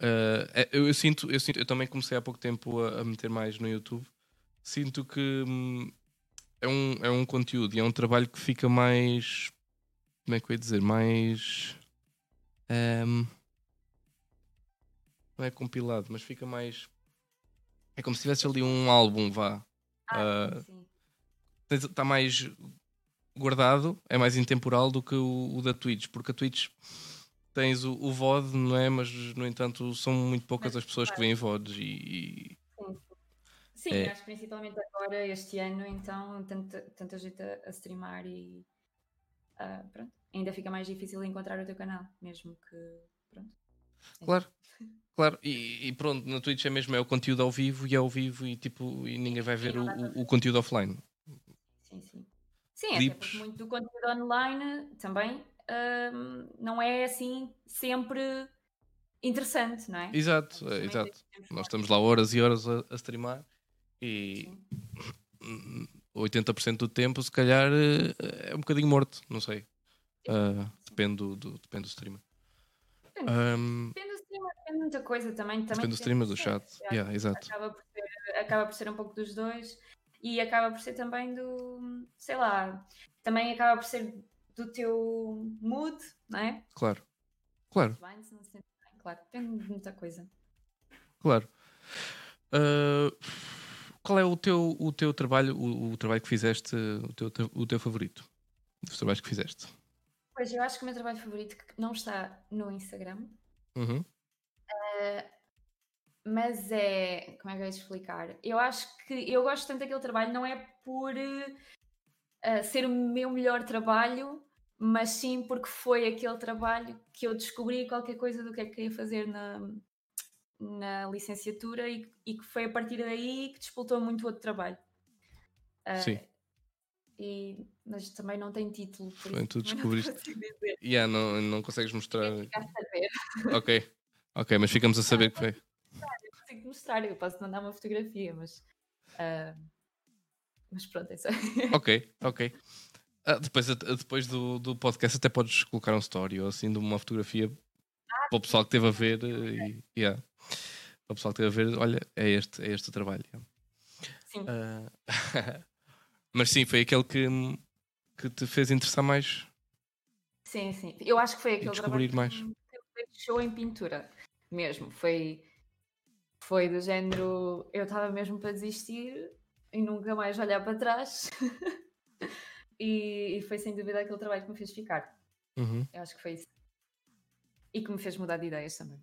Uh, eu, eu, sinto, eu sinto, eu também comecei há pouco tempo a, a meter mais no YouTube. Sinto que hum, é, um, é um conteúdo e é um trabalho que fica mais. Como é que eu ia dizer? Mais. Um, não é compilado, mas fica mais. É como se tivesse ali um álbum, vá. Ah, uh, Está mais guardado, é mais intemporal do que o, o da Twitch, porque a Twitch tens o, o VOD, não é? Mas, no entanto, são muito poucas as pessoas que veem VODs e... e... Sim, sim é. acho principalmente agora, este ano, então, tanta, tanta gente a, a streamar e... Uh, pronto, ainda fica mais difícil encontrar o teu canal, mesmo que... Pronto. Claro. Claro, e, e, pronto, na Twitch é mesmo, é o conteúdo ao vivo e é ao vivo e tipo, e ninguém vai ver o, o, o, conteúdo offline. Sim, sim. Sim, Clipes. até porque muito do conteúdo online também um, não é assim sempre interessante, não é? Exato, é, exato. Nós estamos lá horas e horas a, a streamar e Sim. 80% do tempo, se calhar, eh, é um bocadinho morto, não sei. Uh, depende, do, do, depende do streamer. Depende, um, depende de muita coisa também. também depende do streamer, do chat. Yeah, exato. Acaba por, ser, acaba por ser um pouco dos dois e acaba por ser também do, sei lá, também acaba por ser do teu mood, não é? Claro, claro. Claro, depende de muita coisa. Claro. Uh, qual é o teu, o teu trabalho, o, o trabalho que fizeste, o teu, o teu favorito? Dos trabalhos que fizeste? Pois, eu acho que o meu trabalho favorito não está no Instagram. Uhum. Uh, mas é. Como é que eu ia explicar? Eu acho que eu gosto tanto daquele trabalho, não é por uh, ser o meu melhor trabalho, mas sim porque foi aquele trabalho que eu descobri qualquer coisa do que é que queria fazer na, na licenciatura e, e que foi a partir daí que disputou muito outro trabalho. Uh, Sim. E, mas também não tem título. Foi, tu *laughs* descobriste. Não, yeah, não, não consegues mostrar. Ok, ok, mas ficamos a saber que foi. Eu consigo mostrar, eu posso mandar uma fotografia, mas. Uh, mas pronto, é só. ok, ok. Ah, depois depois do, do podcast até podes colocar um story ou assim de uma fotografia ah, para o pessoal que esteve a ver e, yeah. para o pessoal que esteve a ver, olha, é este, é este o trabalho. Sim. Uh, *laughs* mas sim, foi aquele que, que te fez interessar mais. Sim, sim. Eu acho que foi aquele descobrir trabalho mais. que me deixou em pintura mesmo. Foi, foi do género, eu estava mesmo para desistir e nunca mais olhar para trás. *laughs* e, e, foi sem dúvida aquele trabalho que me fez ficar. Uhum. Eu acho que foi isso. E que me fez mudar de ideias também.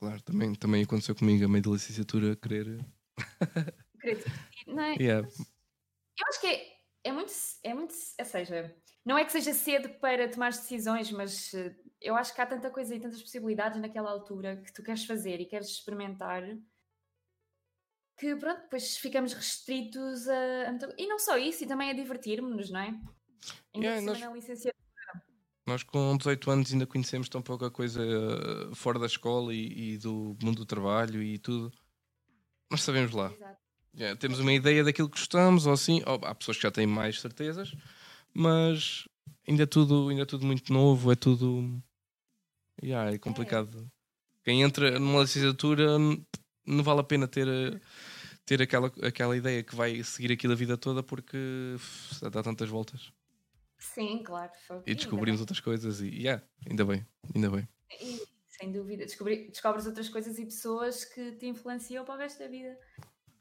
Claro, também, também aconteceu comigo a meio da licenciatura querer. *laughs* querer não é? Yeah. Eu acho que é, é muito, é muito. Ou seja, não é que seja cedo para tomar decisões, mas eh, eu acho que há tanta coisa e tantas possibilidades naquela altura que tu queres fazer e queres experimentar que pronto, depois ficamos restritos a, a, E não só isso, e também a divertirmos-nos, não é? Ainda yeah, nós, na licenciatura. Nós com 18 anos ainda conhecemos tão pouca coisa eh, fora da escola e, e do mundo do trabalho e tudo. Mas sabemos lá. Yeah, temos uma ideia daquilo que gostamos, ou assim. Há pessoas que já têm mais certezas, mas ainda é tudo, ainda é tudo muito novo, é tudo. Yeah, é complicado. É. Quem entra numa licenciatura não vale a pena ter, ter aquela, aquela ideia que vai seguir aquilo a vida toda porque uf, dá tantas voltas. Sim, claro. foi- E descobrimos outras coisas e yeah, ainda bem, ainda bem. E, sem dúvida, descobri, descobres outras coisas e pessoas que te influenciam para o resto da vida.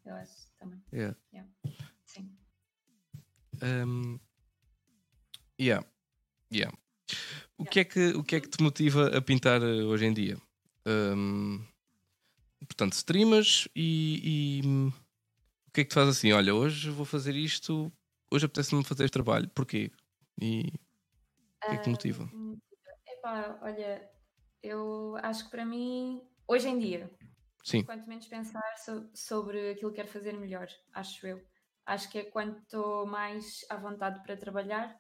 Eu acho também. Yeah. Sim. Um, yeah. Yeah. O, que é que, o que é que te motiva a pintar eh, hoje em dia? Um, portanto, streamas e, e, o que é que te faz assim? Olha, hoje vou fazer isto, hoje apetece-me fazer este trabalho, porquê? E o que é que te motiva? Epá, olha, eu acho que para mim, hoje em dia, Sim, quanto menos pensar so- sobre aquilo que quero fazer melhor, acho eu. Acho que é quando estou mais à vontade para trabalhar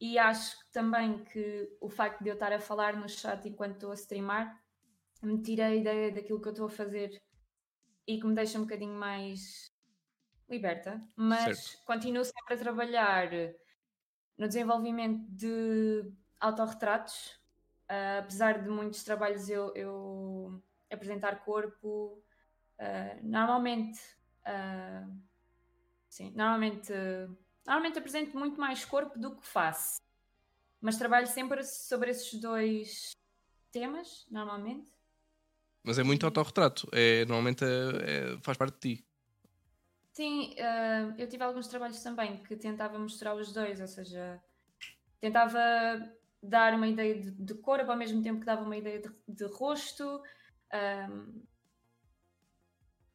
e acho também que o facto de eu estar a falar no chat enquanto estou a streamar me tira a ideia daquilo que eu estou a fazer e que me deixa um bocadinho mais liberta, mas Certo. continuo sempre a trabalhar no desenvolvimento de autorretratos, ah, apesar de muitos trabalhos eu, eu apresentar corpo, ah, normalmente ah, sim, normalmente normalmente apresento muito mais corpo do que faço, mas trabalho sempre sobre esses dois temas, normalmente. mas é muito autorretrato. É, normalmente é- é- faz parte de ti. Sim, ah, eu tive alguns trabalhos também que tentava mostrar os dois, ou seja, tentava dar uma ideia de, de corpo ao mesmo tempo que dava uma ideia de, de rosto. ahm,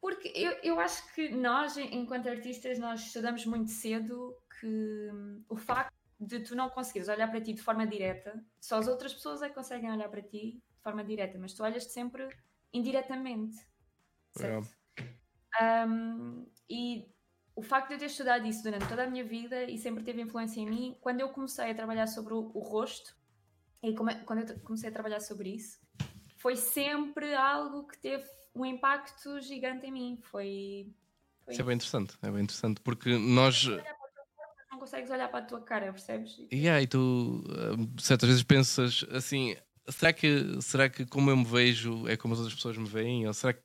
porque eu, eu acho que nós, enquanto artistas, nós estudamos muito cedo que hum, o facto de tu não conseguires olhar para ti de forma direta, só as outras pessoas é que conseguem olhar para ti de forma direta, mas tu olhas-te sempre indiretamente. Certo? Um, e o facto de eu ter estudado isso durante toda a minha vida e sempre teve influência em mim, quando eu comecei a trabalhar sobre o, o rosto e come- quando eu comecei a trabalhar sobre isso, foi sempre algo que teve um impacto gigante em mim. Foi. foi Isso é bem interessante, é bem interessante, porque nós. Consegues olhar para a tua cara, percebes? Yeah, e tu uh, certas vezes pensas assim: será que, será que como eu me vejo é como as outras pessoas me veem? Ou será que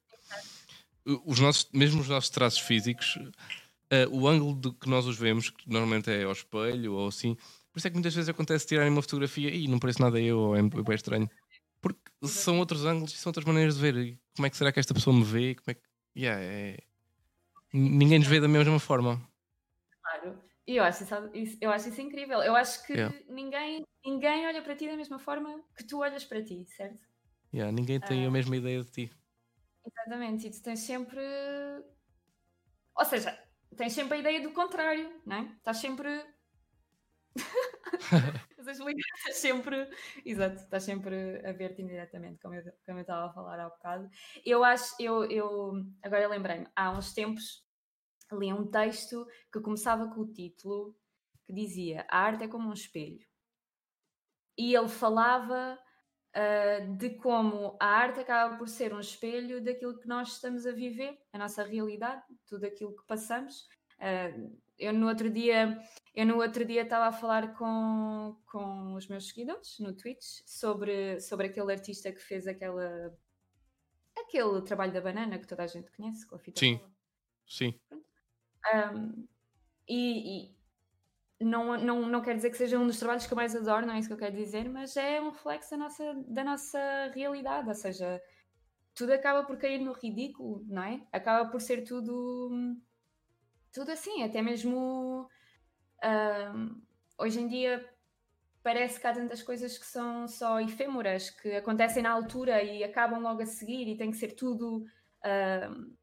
os nossos, mesmo os nossos traços físicos, uh, o ângulo de que nós os vemos, que normalmente é ao espelho ou assim, por isso é que muitas vezes acontece tirarem uma fotografia e não parece nada eu, ou é bem estranho. Porque são outros ângulos e são outras maneiras de ver. E como é que será que esta pessoa me vê? Como é que. Yeah, é... Ninguém nos vê da mesma forma. E eu acho isso, eu acho isso incrível. Eu acho que Yeah. ninguém, ninguém olha para ti da mesma forma que tu olhas para ti, certo? Yeah, ninguém tem a mesma ideia de ti. Exatamente, e tu tens sempre. Ou seja, tens sempre a ideia do contrário, não é? Estás sempre. *laughs* Estás sempre. Exato, estás sempre a ver-te indiretamente, como eu, como eu estava a falar há bocado. Eu acho, eu, eu agora lembrei-me, há uns tempos li um texto que começava com o título que dizia A arte é como um espelho. E ele falava ah, de como a arte acaba por ser um espelho daquilo que nós estamos a viver, a nossa realidade, tudo aquilo que passamos. Ah, eu no outro dia eu no outro dia estava a falar com, com os meus seguidores no Twitch sobre, sobre aquele artista que fez aquela aquele trabalho da banana que toda a gente conhece com a fita Sim. cola. Sim. Um, e e não, não, não quer dizer que seja um dos trabalhos que eu mais adoro, não é isso que eu quero dizer, mas é um reflexo da nossa, da nossa realidade, ou seja, tudo acaba por cair no ridículo, não é? Acaba por ser tudo, tudo assim, até mesmo um, hoje em dia parece que há tantas coisas que são só efêmeras, que acontecem na altura e acabam logo a seguir e tem que ser tudo. um,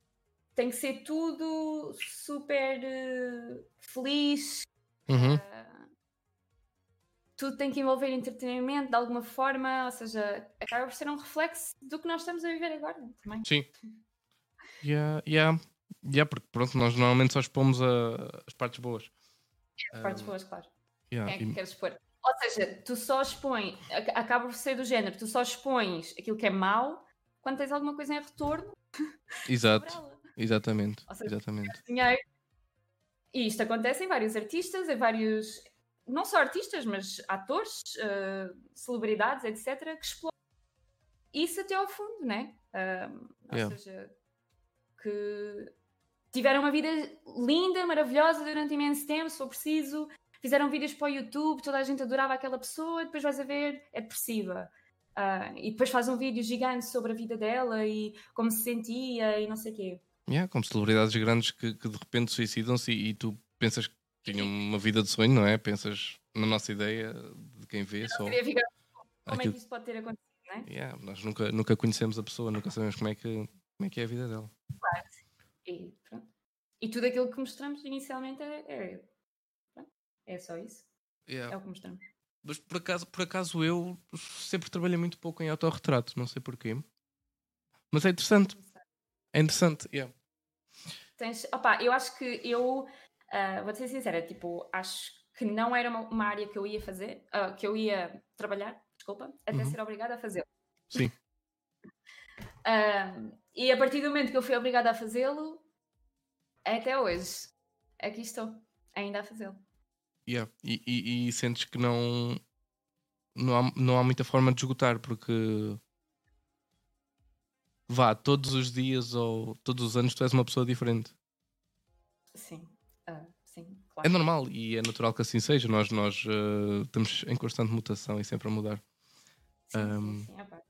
tem que ser tudo super eh, feliz, Uhum. ah, tudo tem que envolver entretenimento de alguma forma, ou seja, acaba por ser um reflexo do que nós estamos a viver agora também. Sim. Yeah, yeah. Yeah, porque pronto, nós normalmente só expomos a- as partes boas. As partes boas, claro. Yeah, Quem é que e- queres expor? Ou seja, tu só expões, ac- acaba por ser do género, tu só expões aquilo que é mau quando tens alguma coisa em retorno *laughs* Exato, ela. Exatamente, Ou seja, exatamente. dinheiro. E isto acontece em vários artistas, em vários. Não só artistas, mas atores, eh, celebridades, etc., que exploram isso até ao fundo, né? Ah, ou Yeah. seja, que tiveram uma vida linda, maravilhosa durante imenso tempo, se for preciso. Fizeram vídeos para o YouTube, toda a gente adorava aquela pessoa, depois vais a ver, é depressiva. Uh, e depois faz um vídeo gigante sobre a vida dela e como se sentia e não sei o quê. Yeah, como celebridades grandes que, que de repente suicidam-se e, e, tu pensas que tinham uma vida de sonho, não é? Pensas na nossa ideia de quem vê. Só... Ficar... Como Aquilo... é que isso pode ter acontecido, não é? Yeah, nós nunca, nunca conhecemos a pessoa, nunca sabemos como é que, como é, que é a vida dela. Claro. E, pronto. e tudo aquilo que mostramos inicialmente é, é, é só isso. Yeah. É o que mostramos. Mas por acaso, por acaso eu sempre trabalhei muito pouco em autorretrato, não sei porquê. Mas é interessante. É interessante, yeah. Tens, opa, eu acho que eu, uh, vou ser sincera, tipo, acho que não era uma, uma área que eu ia fazer, uh, que eu ia trabalhar, desculpa, até uhum. ser obrigada a fazê-lo. Sim. uh, *laughs* e a partir do momento que eu fui obrigada a fazê-lo, até hoje, aqui estou, ainda a fazê-lo. Yeah. E, e, e, sentes que não, não, há, não há muita forma de esgotar, porque vá, todos os dias ou todos os anos tu és uma pessoa diferente. Sim, uh, sim, claro. É normal e é natural que assim seja. Nós, nós uh, estamos em constante mutação e sempre a mudar. Sim, um... sim, sim. Ah,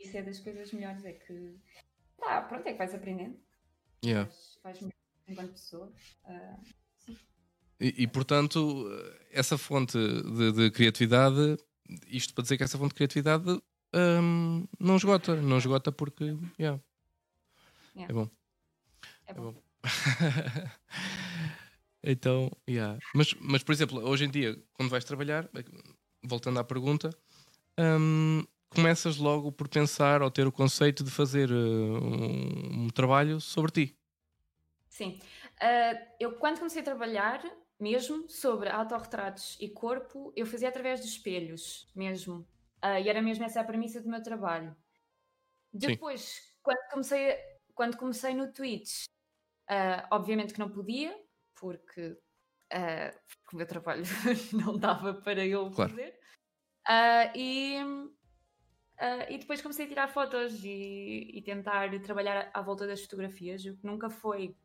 Isso é das coisas melhores, é que tá, pronto, é que vais aprendendo. Yeah. Vais, vais enquanto pessoa. Uh, e, e, portanto, essa fonte de, de, criatividade, isto para dizer que essa fonte de criatividade um, não esgota, não esgota porque yeah. Yeah. É bom. É bom. É bom. *laughs* então, yeah. mas, mas, por exemplo, hoje em dia, quando vais trabalhar, voltando à pergunta, um, começas logo por pensar ou ter o conceito de fazer uh, um, um, trabalho sobre ti. Sim. Uh, eu, quando comecei a trabalhar, mesmo sobre autorretratos e corpo, eu fazia através dos espelhos, mesmo. Uh, e era mesmo essa a premissa do meu trabalho. Depois, quando comecei, quando comecei no Twitch, uh, obviamente que não podia, porque, uh, porque o meu trabalho *laughs* não dava para eu claro. fazer. e, e depois comecei a tirar fotos e, e tentar trabalhar à volta das fotografias, o que nunca foi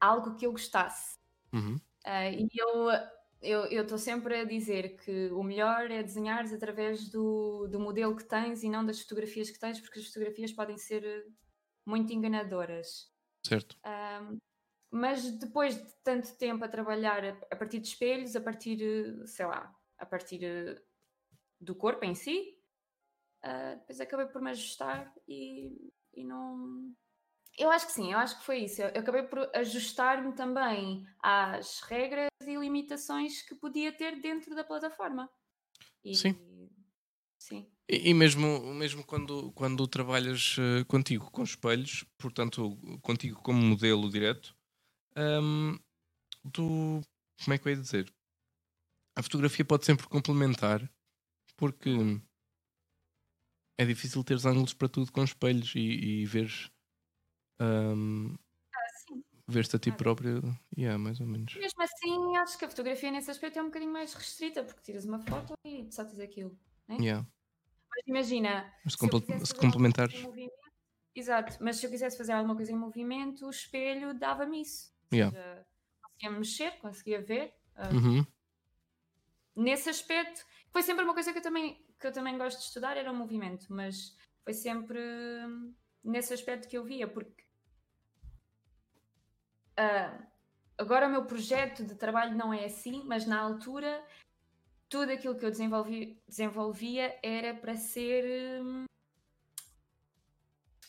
algo que eu gostasse. Uhum. Uh, e eu eu estou sempre a dizer que o melhor é desenhares através do, do modelo que tens e não das fotografias que tens, porque as fotografias podem ser muito enganadoras. Certo. Um, mas depois de tanto tempo a trabalhar a, partir de espelhos, a partir, sei lá, a partir do corpo em si, uh, depois acabei por me ajustar e, e não, eu acho que sim, eu acho que foi isso. Eu acabei por ajustar-me também às regras e limitações que podia ter dentro da plataforma. E, sim. Sim. E, e, mesmo, mesmo quando, quando trabalhas uh, contigo com espelhos, portanto, contigo como modelo direto, um, tu. Como é que eu ia dizer? A fotografia pode sempre complementar, porque é difícil teres ângulos para tudo com espelhos e, e veres um, ah, Ver-te a ti ah, próprio, yeah, mais ou menos. Mesmo assim, acho que a fotografia nesse aspecto é um bocadinho mais restrita, porque tiras uma foto e só tens aquilo. Né? Yeah. Mas imagina. Mas se, se complementares. Exato, mas se eu quisesse fazer alguma coisa em movimento, o espelho dava-me isso. Yeah. Seja, conseguia mexer, conseguia ver. Uh, uhum. Nesse aspecto, foi sempre uma coisa que eu, também, que eu também gosto de estudar, era o movimento, mas foi sempre hum, nesse aspecto que eu via, porque Uh, agora o meu projeto de trabalho não é assim, mas na altura tudo aquilo que eu desenvolvi, desenvolvia era para ser. Hum,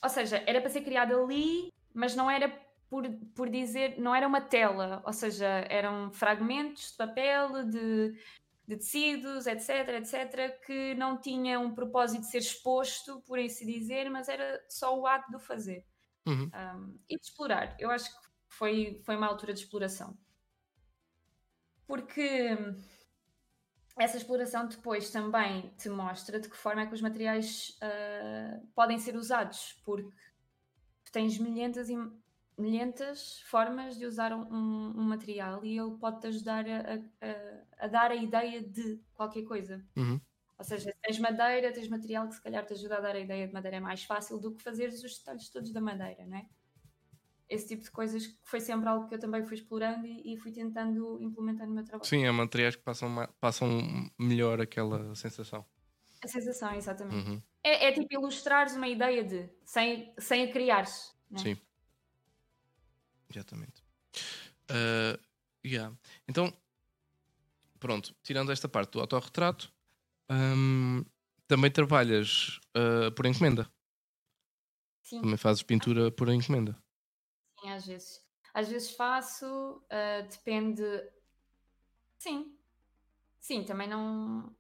ou seja, era para ser criado ali, mas não era por, por dizer. Não era uma tela, ou seja, eram fragmentos de papel, de, de tecidos, etc, etc, que não tinha um propósito de ser exposto, por assim dizer, mas era só o ato de o fazer. Uhum. Um, e de explorar. Eu acho que foi, foi uma altura de exploração. Porque essa exploração depois também te mostra de que forma é que os materiais uh, podem ser usados, porque tens milhentas e milhentas formas de usar um, um material e ele pode-te ajudar a, a, a, dar a ideia de qualquer coisa. Uhum. Ou seja, tens madeira, tens material que se calhar te ajuda a dar a ideia de madeira é mais fácil do que fazeres os detalhes todos da madeira, não é? Esse tipo de coisas que foi sempre algo que eu também fui explorando e, e fui tentando implementar no meu trabalho. Sim, é materiais que passam, passam melhor aquela sensação. A sensação, exatamente. Uhum. É, é tipo ilustrares uma ideia de, sem, sem a criares. né? Sim. Exatamente. Ah, yeah. Então, pronto, tirando esta parte do autorretrato, hum, também trabalhas ah, por encomenda. Sim, Também fazes pintura por encomenda. Sim, às vezes. Às vezes faço, ah, depende. Sim. Sim, também não.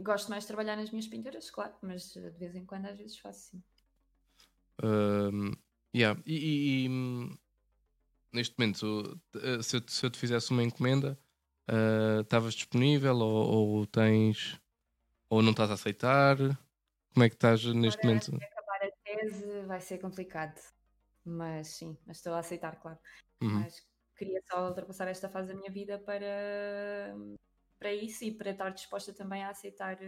Gosto mais de trabalhar nas minhas pinturas, claro, mas de vez em quando às vezes faço sim. Hum, yeah. E, e- e, hum, neste momento, eh, se eu, te- se eu te fizesse uma encomenda, ah, estavas disponível ou, ou tens ou não estás a aceitar? Como é que estás neste Agora, momento? acabar a tese vai ser complicado. Mas sim, mas estou a aceitar, claro. Uhum. Mas queria só ultrapassar esta fase da minha vida para, para isso e para estar disposta também a aceitar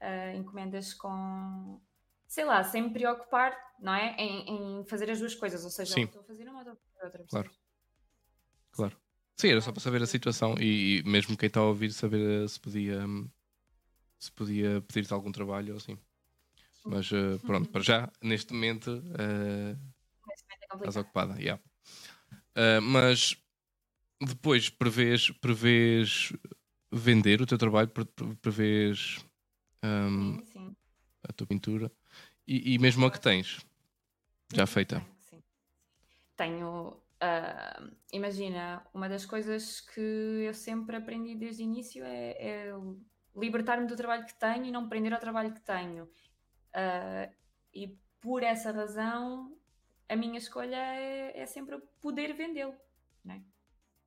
eh, encomendas com, sei lá, sem me preocupar, não é? Em, em fazer as duas coisas, ou seja, Sim. estou a fazer uma ou estou a fazer outra. Claro. Claro. Sim, era só para saber a situação e, e mesmo quem está a ouvir saber eh, se podia se podia pedir-te algum trabalho ou assim. Mas eh, pronto, para já, neste momento, é estás ocupada. yeah. Eh, mas depois prevês, prevês vender o teu trabalho, pre- pre- prevês hum, Sim, sim. a tua pintura e, e mesmo a que tens já feita. Tenho, sim. Tenho, ah, imagina, uma das coisas que eu sempre aprendi desde o início é, é libertar-me do trabalho que tenho e não prender ao trabalho que tenho. Ah, e por essa razão, a minha escolha é, é sempre poder vendê-lo. né?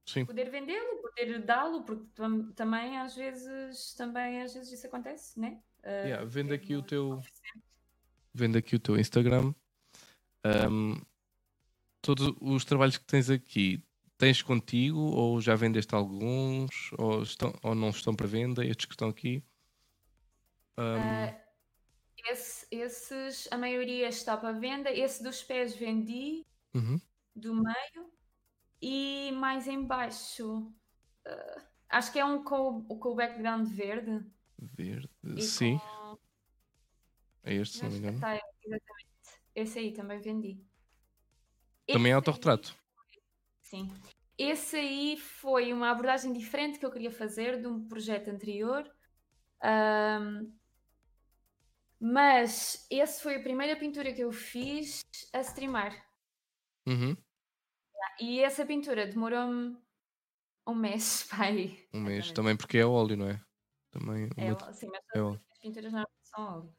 Sim, Poder vendê-lo, poder dá-lo, porque tam- também às vezes, também às vezes isso acontece, né? Ah, Yeah, vende eu aqui o teu- vendo aqui o teu Instagram. Hum, todos os trabalhos que tens aqui, tens contigo ou já vendeste alguns ou, estão, ou não estão para venda? Estes que estão aqui. Hum, Ah, esse- esses, a maioria está para venda. Esse dos pés vendi, uhum. do meio. E mais em baixo, ah, acho que é um com, o- com o background verde. Verde. e Sim, com- é este, se não me engano. Tá, exatamente. Esse aí também vendi. Também é Esse aí- autorretrato. Sim. Esse aí foi uma abordagem diferente que eu queria fazer de um projeto anterior. Ahm, mas esse foi a primeira pintura que eu fiz a streamar. Uhum. E essa pintura demorou-me um mês, *laughs* pai. Um mês. Também porque é óleo, não é? Também É, sim, mas é óleo. as pinturas não são óleo.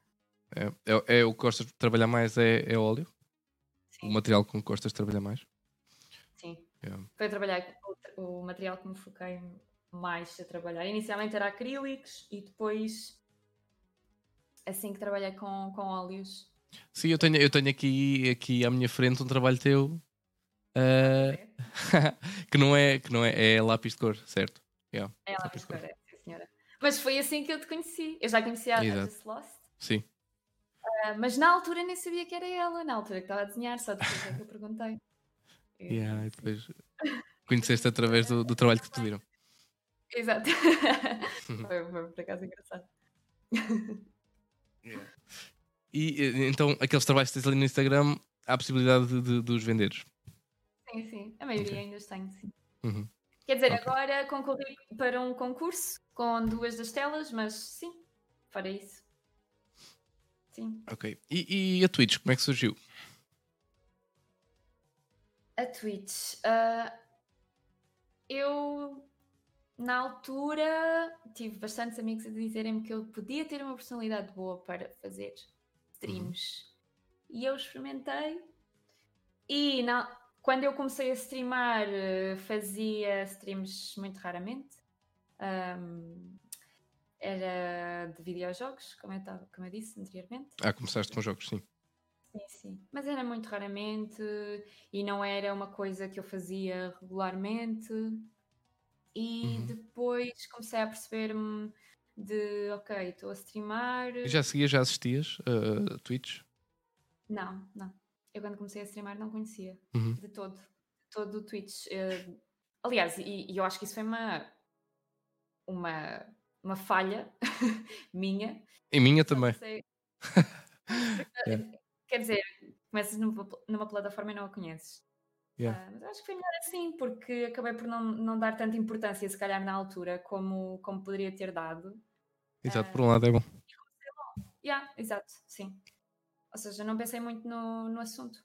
é, é, é o que gostas de trabalhar mais é, é óleo? Sim, O material com que gostas de trabalhar mais? sim. Yeah. Foi a trabalhar o, o material que me foquei mais a trabalhar. Inicialmente era acrílicos e depois, assim que trabalhei com, com óleos. Sim, eu tenho, eu tenho aqui, aqui à minha frente um trabalho teu eh, *laughs* que não é que não é, é lápis de cor, certo? Yeah. É lá Lápis de cor. sim, senhora. Mas foi assim que eu te conheci. Eu já conhecia a. Just Lost, Sim. ah, mas na altura nem sabia que era ela. Na altura que estava a desenhar, só depois é que eu perguntei. *laughs* E- Yeah, e depois conheceste através do, do trabalho que te pediram. Exato. *laughs* foi, foi por acaso engraçado. E então aqueles trabalhos que tens ali no Instagram há a possibilidade de, de, de os venderes. Sim, sim. A maioria Ok. ainda os tenho, sim. Uhum. Quer dizer, Ok. agora concorri para um concurso com duas das telas, mas sim, para isso. Sim. Ok. E, e a Twitch, como é que surgiu? A Twitch. ah, eu, na altura, tive bastantes amigos a dizerem-me que eu podia ter uma personalidade boa para fazer streams. E eu experimentei. E na- quando eu comecei a streamar, eh, fazia streams muito raramente. Ahm, era de videojogos, como eu, tava, como eu disse anteriormente. Ah, começaste com jogos, sim. Sim, sim. Mas era muito raramente e não era uma coisa que eu fazia regularmente. E Uhum. depois comecei a perceber-me de, ok, estou a streamar. Já seguias, já assistias uh, a Twitch? Não, não. eu quando comecei a streamar não conhecia Uhum. de todo, de todo o Twitch. Eh, aliás, e, e eu acho que isso foi uma, uma, uma falha *laughs* minha. E minha também. Yeah. *laughs* Quer dizer, começas numa, numa plataforma e não a conheces. Yeah. Ah, mas acho que foi melhor assim, porque acabei por não, não dar tanta importância, se calhar, na altura, como, como poderia ter dado. Exato, por um lado é bom. Yeah, exato, sim. Ou seja, não pensei muito no, no assunto.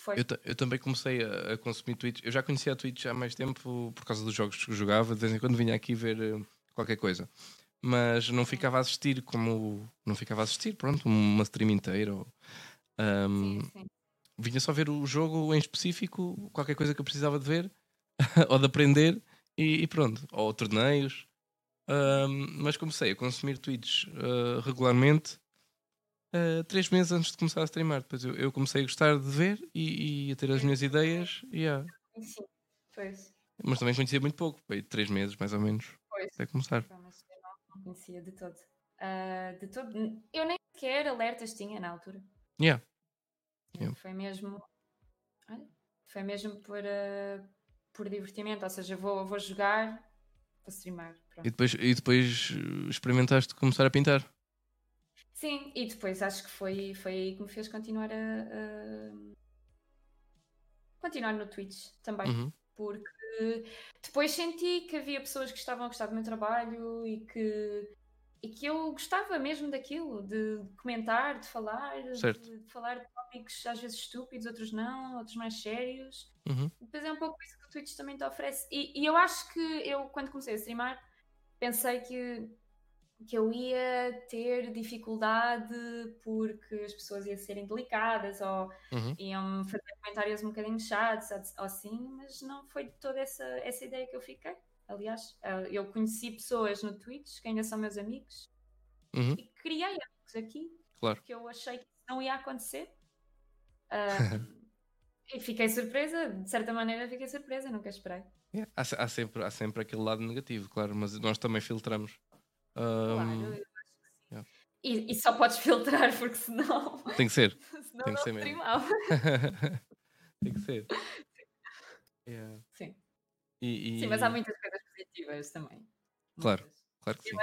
Foi. Eu, eu também comecei a, a consumir Twitch. Eu já conhecia a Twitch há mais tempo por causa dos jogos que jogava. De vez em quando vinha aqui ver eh, qualquer coisa. Mas não ficava a assistir como. Não ficava a assistir, pronto, uma stream inteira. Ou, ahm, Sim, sim. Vinha só ver o jogo em específico, qualquer coisa que eu precisava de ver *laughs* ou de aprender e, e pronto. Ou torneios. Mas comecei a consumir Twitch ah, regularmente ah, três meses antes de começar a streamar. Depois eu, eu comecei a gostar de ver e, e a ter as minhas ideias. yeah. Sim, pois. Mas também conhecia muito pouco, foi três meses mais ou menos Pois. até começar. Mas eu não, conhecia de todo. Ah, de todo. Eu nem sequer alertas tinha na altura. Yeah. Yeah. Foi mesmo. foi mesmo por, ah, por divertimento. Ou seja, vou, vou jogar, vou streamar. Pronto. E depois, e depois eh, experimentaste começar a pintar. Sim, e depois acho que foi, foi aí que me fez continuar a, a- continuar no Twitch também. Uhum. Porque depois senti que havia pessoas que estavam a gostar do meu trabalho e que, e que eu gostava mesmo daquilo, de comentar, de falar, de, de falar de tópicos às vezes estúpidos, outros não, outros mais sérios. Uhum. Depois é um pouco isso que o Twitch também te oferece. E, e eu acho que eu, quando comecei a streamar, pensei que, que eu ia ter dificuldade porque as pessoas iam serem delicadas ou Uhum. iam fazer comentários um bocadinho chatos ou- assim, mas não foi de toda essa, essa ideia que eu fiquei. Aliás, eh, eu conheci pessoas no Twitch que ainda são meus amigos Uhum. e criei amigos aqui Claro. porque eu achei que isso não ia acontecer. Ah, *laughs* e fiquei surpresa, de certa maneira fiquei surpresa, nunca esperei. Yeah. Há, há sempre, há sempre aquele lado negativo, claro, mas nós também filtramos. Claro, Ahm, eu acho que sim. yeah. E, e só podes filtrar porque senão, *laughs* tem que ser. *laughs* senão Tem que não ser mesmo. tem que ser. Yeah. Sim. E, e- Sim, mas há muitas coisas positivas também. Claro. Muitas. Claro que sim.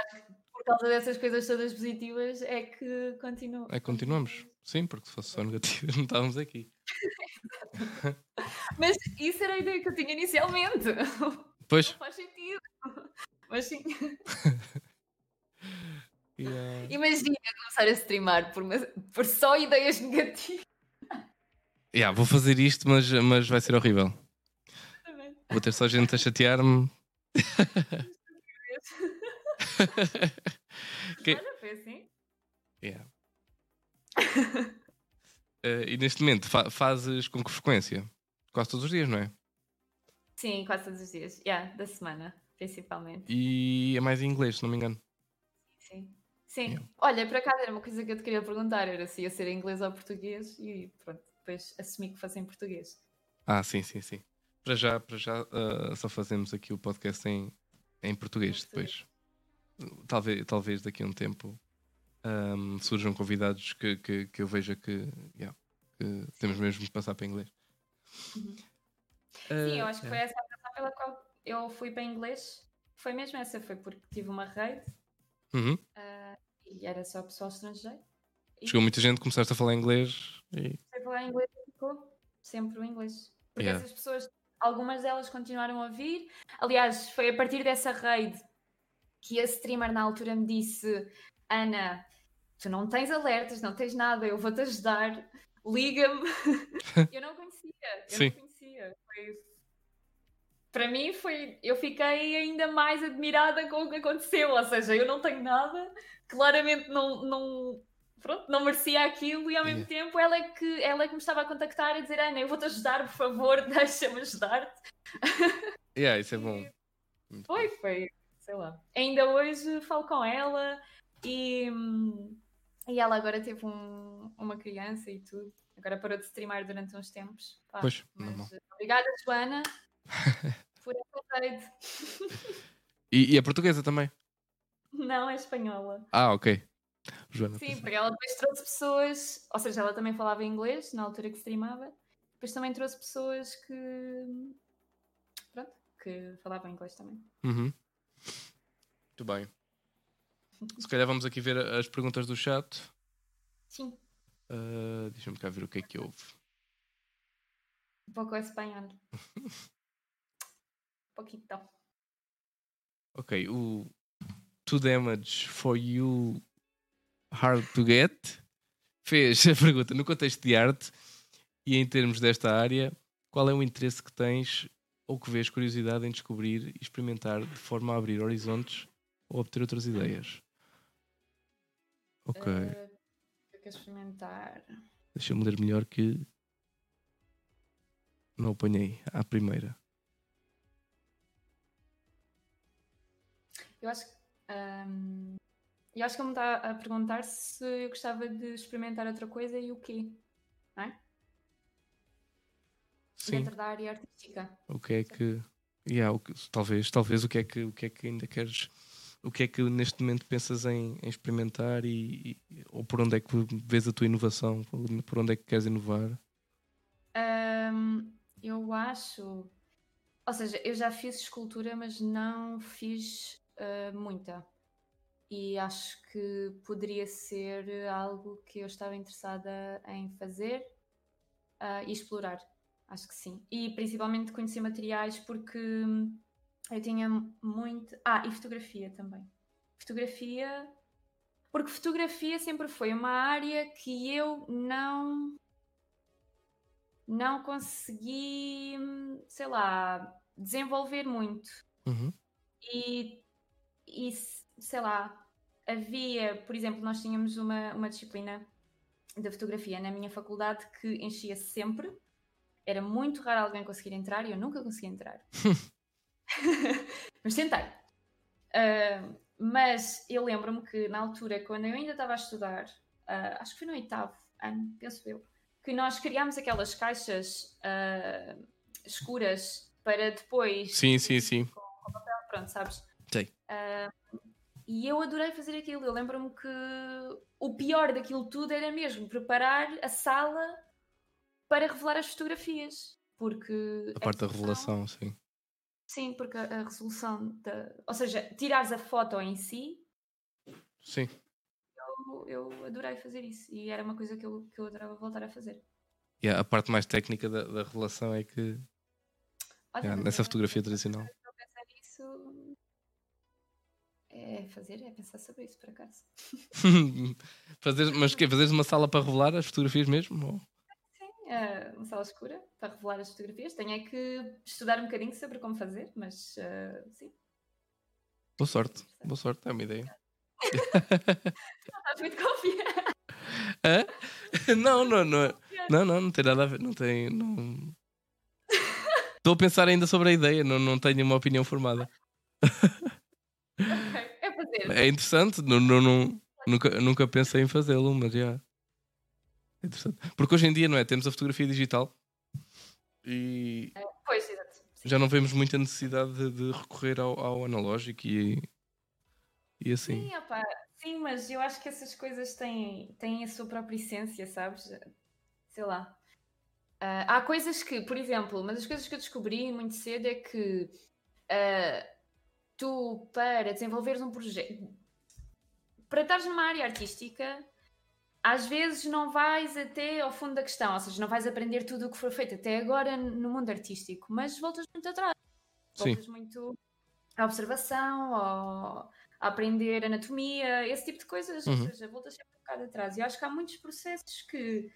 Por causa dessas coisas todas positivas é que continuo. É, continuamos. Sim, porque se fosse só negativo *laughs* não estávamos aqui. *laughs* Mas isso era a ideia que eu tinha inicialmente. *laughs* Pois. Não faz sentido. Mas sim. Yeah. Imagina começar a streamar por, uma- por só ideias negativas. Yeah, vou fazer isto, mas, mas vai ser horrível. Vou ter só gente a chatear-me. *laughs* Que- Olha, foi assim. Yeah. Eh, e neste momento fa- fazes com que frequência? Quase todos os dias, não é? Sim, quase todos os dias. Yeah, da semana, principalmente. E é mais em inglês, se não me engano. Sim. Sim. Yeah. Olha, por acaso era uma coisa que eu te queria perguntar, era se ia ser em inglês ou português e pronto, depois assumi que fosse em português. Ah, sim, sim, sim. Para já, para já eh, só fazemos aqui o podcast em, em português depois. Talvez, talvez daqui a um tempo ahm, surjam convidados que, que, que eu veja que, yeah, que temos mesmo de passar para inglês. Uhum. Eh, Sim, eu acho que foi yeah. essa a razão pela qual eu fui para inglês. Foi mesmo essa, foi porque tive uma rede Uhum. ah, e era só pessoal estrangeiro. E Chegou muita gente, começaste a falar inglês e Sei falar inglês e ficou sempre o inglês. Porque Yeah. essas pessoas, algumas delas continuaram a vir. Aliás, foi a partir dessa raid que a streamer na altura me disse: Ana, tu não tens alertas, não tens nada, eu vou-te ajudar, liga-me. *laughs* eu não conhecia, eu Sim. não conhecia. Foi- Para mim foi. Eu fiquei ainda mais admirada com o que aconteceu. Ou seja, eu não tenho nada, claramente não, não, pronto, não merecia aquilo e ao mesmo tempo ela é, que, ela é que me estava a contactar e dizer Ana, eu vou-te ajudar, por favor, *laughs* deixa-me ajudar-te. *laughs* yeah, isso é bom. Muito Foi, foi, sei lá. Ainda hoje falo com ela e, e ela agora teve um- uma criança e tudo. Agora parou de streamar durante uns tempos. Pá, Pois, mas, normal. obrigada, Joana, *laughs* por essa rede. E, e a portuguesa também? Não, é espanhola. Ah, ok. Joana, Sim, porque ela depois trouxe pessoas, ou seja, ela também falava inglês na altura que streamava, depois também trouxe pessoas que. Pronto, que falavam inglês também. Uhum. Muito bem. Se calhar vamos aqui ver as perguntas do chat. Sim, Uh, Deixa-me cá ver o que é que houve. um pouco espanhol. *laughs* Poquito. Ok, o Two Damage for You Hard to Get fez a pergunta no contexto de arte e em termos desta área, qual é o interesse que tens ou que vês curiosidade em descobrir e experimentar de forma a abrir horizontes ou obter outras ideias? Ok, Eh, eu quero experimentar. deixa-me ler melhor que não apanhei à primeira. Eu acho que. ahm, eu acho que ele me está a perguntar se eu gostava de experimentar outra coisa e o quê? Não é? Sim. Dentro da área artística. O que é que. Yeah, o que- talvez, talvez o que é que, o que é que ainda queres. O que é que neste momento pensas em, em experimentar e, e- ou por onde é que vês a tua inovação? Por onde é que queres inovar? Ahm, eu acho. Ou seja, eu já fiz escultura, mas não fiz ah, muita. E acho que poderia ser algo que eu estava interessada em fazer ah, e explorar. Acho que sim. E principalmente conhecer materiais, porque hum, eu tinha muito. Ah, e fotografia também. Fotografia. Porque fotografia sempre foi uma área que eu não não consegui, hum, sei lá, desenvolver muito. Uhum. E, e, sei lá, havia, por exemplo, nós tínhamos uma, uma disciplina de fotografia na minha faculdade que enchia sempre. Era muito raro alguém conseguir entrar e eu nunca consegui entrar. *laughs* mas tentei. Ah, mas eu lembro-me que na altura, quando eu ainda estava a estudar, ah, acho que foi no oitavo ano, penso eu, que nós criámos aquelas caixas ah, escuras para depois. Sim, sim, sim. Pronto, sabes? Sei. Ah, e eu adorei fazer aquilo. Eu lembro-me que o pior daquilo tudo era mesmo preparar a sala para revelar as fotografias. Porque. A parte da resolução- revelação, sim. Sim, porque a, resolução da. Ou seja, tirares a foto em si, Sim. eu, eu adorei fazer isso. E era uma coisa que eu, que eu adorava voltar a fazer. E a parte mais técnica da, da revelação é que Olha, yeah, mas nessa fotografia tradicional. É fazer, é pensar sobre isso, por acaso. *laughs* Fazer, mas o quê? Fazeres uma sala para revelar as fotografias mesmo? Ou- Sim, é uma sala escura para revelar as fotografias. Tenho é que estudar um bocadinho sobre como fazer, mas ah, sim. Boa sorte, boa sorte, é uma ideia. Estás *laughs* muito confiante. *laughs* Não, não, não, não, não, não tem nada a ver, não tem. Não... Estou a pensar ainda sobre a ideia, não, não tenho uma opinião formada. É. É interessante, não, não, não- nunca, nunca pensei em fazê-lo, mas já. É interessante. Porque hoje em dia, não é? Temos a fotografia digital e Pois, exato. Sim. já não vemos muita necessidade de, de recorrer ao, ao analógico e, e assim. Sim, opá, sim, mas eu acho que essas coisas têm, têm a sua própria essência, sabes? Sei lá. Ah, há coisas que, por exemplo, uma das coisas que eu descobri muito cedo é que ah, tu, para desenvolveres um projeto, para estares numa área artística, às vezes não vais até ao fundo da questão, ou seja, não vais aprender tudo o que foi feito até agora no mundo artístico, mas voltas muito atrás. Sim. Voltas muito à observação, ao, a aprender anatomia, esse tipo de coisas, Uhum. ou seja, voltas sempre um bocado atrás. E acho que há muitos processos que,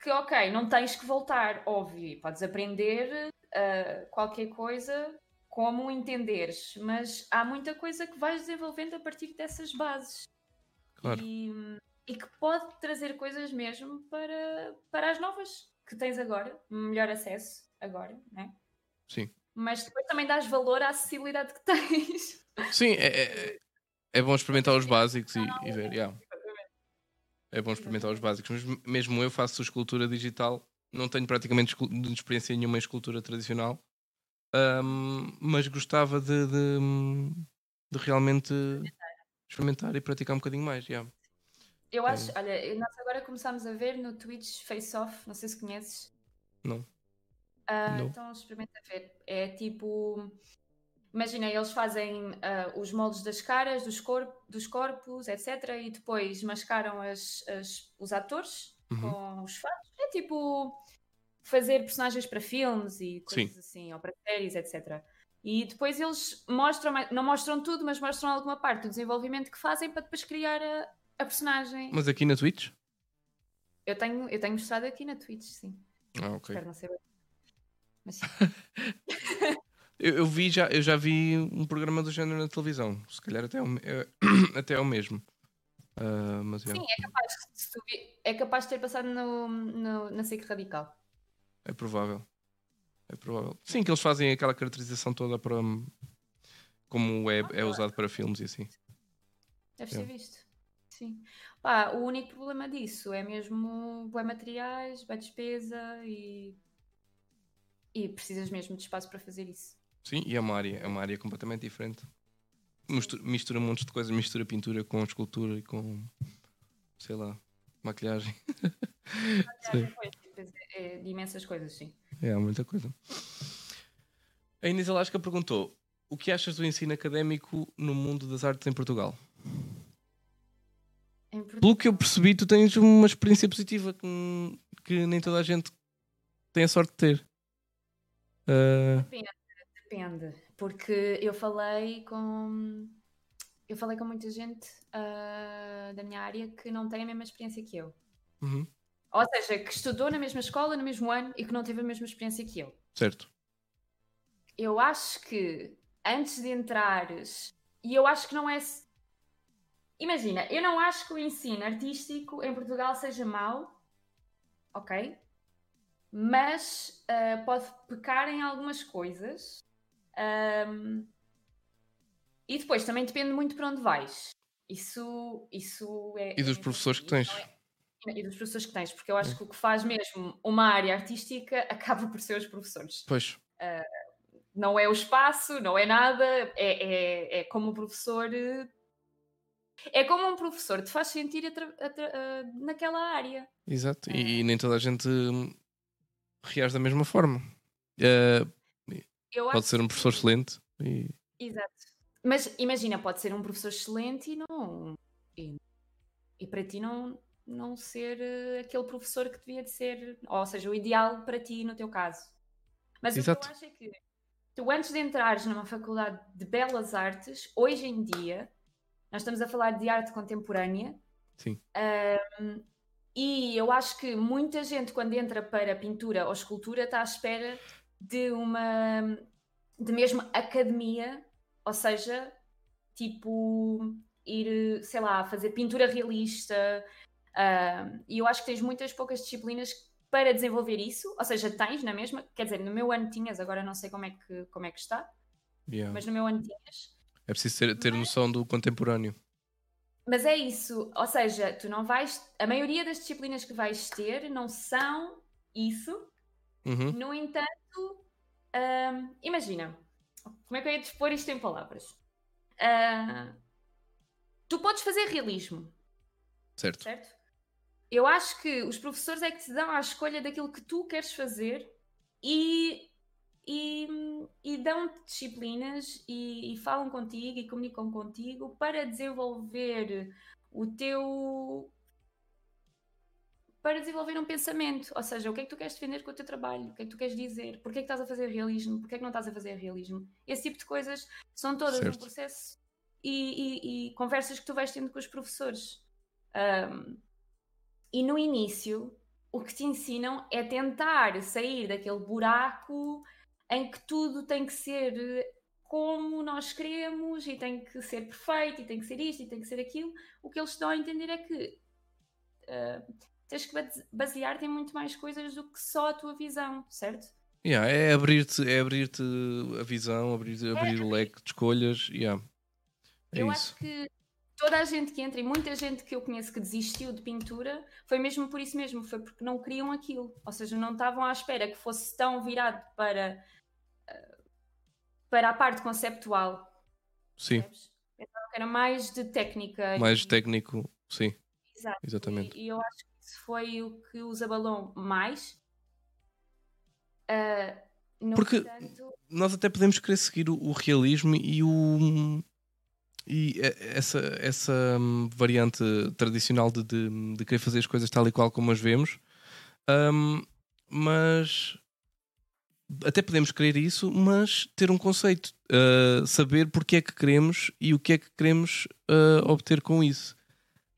que ok, não tens que voltar, óbvio, podes aprender ah, qualquer coisa como entenderes, mas há muita coisa que vais desenvolvendo a partir dessas bases. Claro. E, e que pode trazer coisas mesmo para, para as novas que tens agora, melhor acesso agora, né? Sim. Mas depois também dás valor à acessibilidade que tens. Sim, é, é, é bom experimentar os básicos e, e ver. yeah. É bom experimentar os básicos. Mas mesmo eu faço escultura digital, não tenho praticamente experiência nenhuma em escultura tradicional, ahm, mas gostava de, de, de realmente experimentar e praticar um bocadinho mais. Yeah. Eu acho, olha, nós agora começámos a ver no Twitch Face Off, não sei se conheces. Não. Ah, Não. então experimenta ver. É tipo. Imagina, eles fazem ah, os moldes das caras, dos, corp dos corpos, etc. E depois mascaram as, as- os atores Uhum. com os fatos. É tipo fazer personagens para filmes e coisas Sim. assim, ou para séries, etc. E depois eles mostram, não mostram tudo, mas mostram alguma parte do desenvolvimento que fazem para depois criar a, a personagem. Mas aqui na Twitch? Eu, tenho, eu tenho mostrado aqui na Twitch, sim. Ah, ok. Espero não ser. Mas sim. *laughs* Eu, eu vi já, eu já vi um programa do género na televisão. Se calhar até é o, é- *coughs* até é o mesmo. Ah, mas Sim, é capaz, se tu vi- é capaz de ter passado no, no- na SIC Radical. É provável. É provável. Sim, que eles fazem aquela caracterização toda para como é, é usado para filmes e assim. Deve É. ser visto. Sim. Pá, o único problema disso é mesmo bué materiais, bué despesa e. E precisas mesmo de espaço para fazer isso. Sim, e é uma área, é uma área completamente diferente. Mistura, mistura montes de coisas, mistura pintura com escultura e com sei lá, maquilhagem. *laughs* Sim. Depois é- de imensas coisas, sim. É, muita coisa. A Inês Alasca perguntou: o que achas do ensino académico no mundo das artes em Portugal? Em Portugal- Pelo que eu percebi, tu tens uma experiência positiva que, que nem toda a gente tem a sorte de ter. Ah, Depende, porque eu falei com eu falei com muita gente ah, da minha área que não tem a mesma experiência que eu. uhum, Ou seja, que estudou na mesma escola, no mesmo ano e que não teve a mesma experiência que eu. certo. Eu acho que antes de entrares, e eu acho que não é. Imagina, eu não acho que o ensino artístico em Portugal seja mau, ok? Mas ah, pode pecar em algumas coisas. Ahm, e depois também depende muito para onde vais. Isso, isso é. E dos é- professores que tens. é- e dos professores que tens, porque eu acho que o que faz mesmo uma área artística *laughs* acaba por ser os professores Pois, não é o espaço, não é nada, é, é, é como o professor. É como um professor te faz sentir ah, naquela área. exato. É. E, nem toda a gente hum, reage da mesma forma. Eu pode ser um que- professor excelente e Exato. Mas imagina, pode ser um professor excelente e não. E, e para ti não, não ser eh, aquele professor que devia de ser, ou seja, o ideal para ti no teu caso. Mas o Exato. que eu acho é que tu, antes de entrares numa faculdade de belas artes, hoje em dia, nós estamos a falar de arte contemporânea. Sim. ahm, e eu acho que muita gente, quando entra para pintura ou escultura, está à espera de uma de mesmo academia, ou seja, tipo ir, sei lá, fazer pintura realista. Ah, e eu acho que tens muitas poucas disciplinas para desenvolver isso, ou seja, tens na mesma, quer dizer, no meu ano tinhas, agora não sei como é que, como é que está, yeah. mas no meu ano tinhas. é preciso ter, ter Mas- noção do contemporâneo. Mas é isso, ou seja, tu não vais, a maioria das disciplinas que vais ter não são isso, Uhum, No entanto, imagina, como é que eu ia expor isto em palavras? Ah, tu podes fazer realismo, certo. certo? Eu acho que os professores é que te dão a escolha daquilo que tu queres fazer e, e, e dão-te disciplinas e, e falam contigo e comunicam contigo para desenvolver o teu. para desenvolver um pensamento. Ou seja, o que é que tu queres defender com o teu trabalho? O que é que tu queres dizer? Porquê é que estás a fazer realismo? Porquê é que não estás a fazer realismo? Esse tipo de coisas são todas Certo. um processo e, e- conversas que tu vais tendo com os professores. Ahm, e no início, o que te ensinam é tentar sair daquele buraco em que tudo tem que ser eh, como nós queremos e tem que ser perfeito e tem que ser isto e tem que ser aquilo. O que eles estão a entender é que ah, tens que base- basear-te em muito mais coisas do que só a tua visão, certo? Yeah, é abrir-te é abrir a visão, abrir, abrir o leque de escolhas. Yeah. É eu isso. acho que toda a gente que entra e muita gente que eu conheço que desistiu de pintura foi mesmo por isso mesmo, foi porque não queriam aquilo, ou seja, não estavam à espera que fosse tão virado para, ah, para a parte conceptual. Sim. que era mais de técnica. Mais e- técnico, sim, Exato. exatamente. E, e eu acho que isso foi o que os abalou mais. No Porque- entanto, Nós até podemos querer seguir o, o realismo e o. E e- essa, essa hum, variante tradicional de, de, de querer fazer as coisas tal e qual como as vemos, Hum, mas até podemos querer isso, mas ter um conceito, uh, saber porque é que queremos e o que é que queremos uh, obter com isso,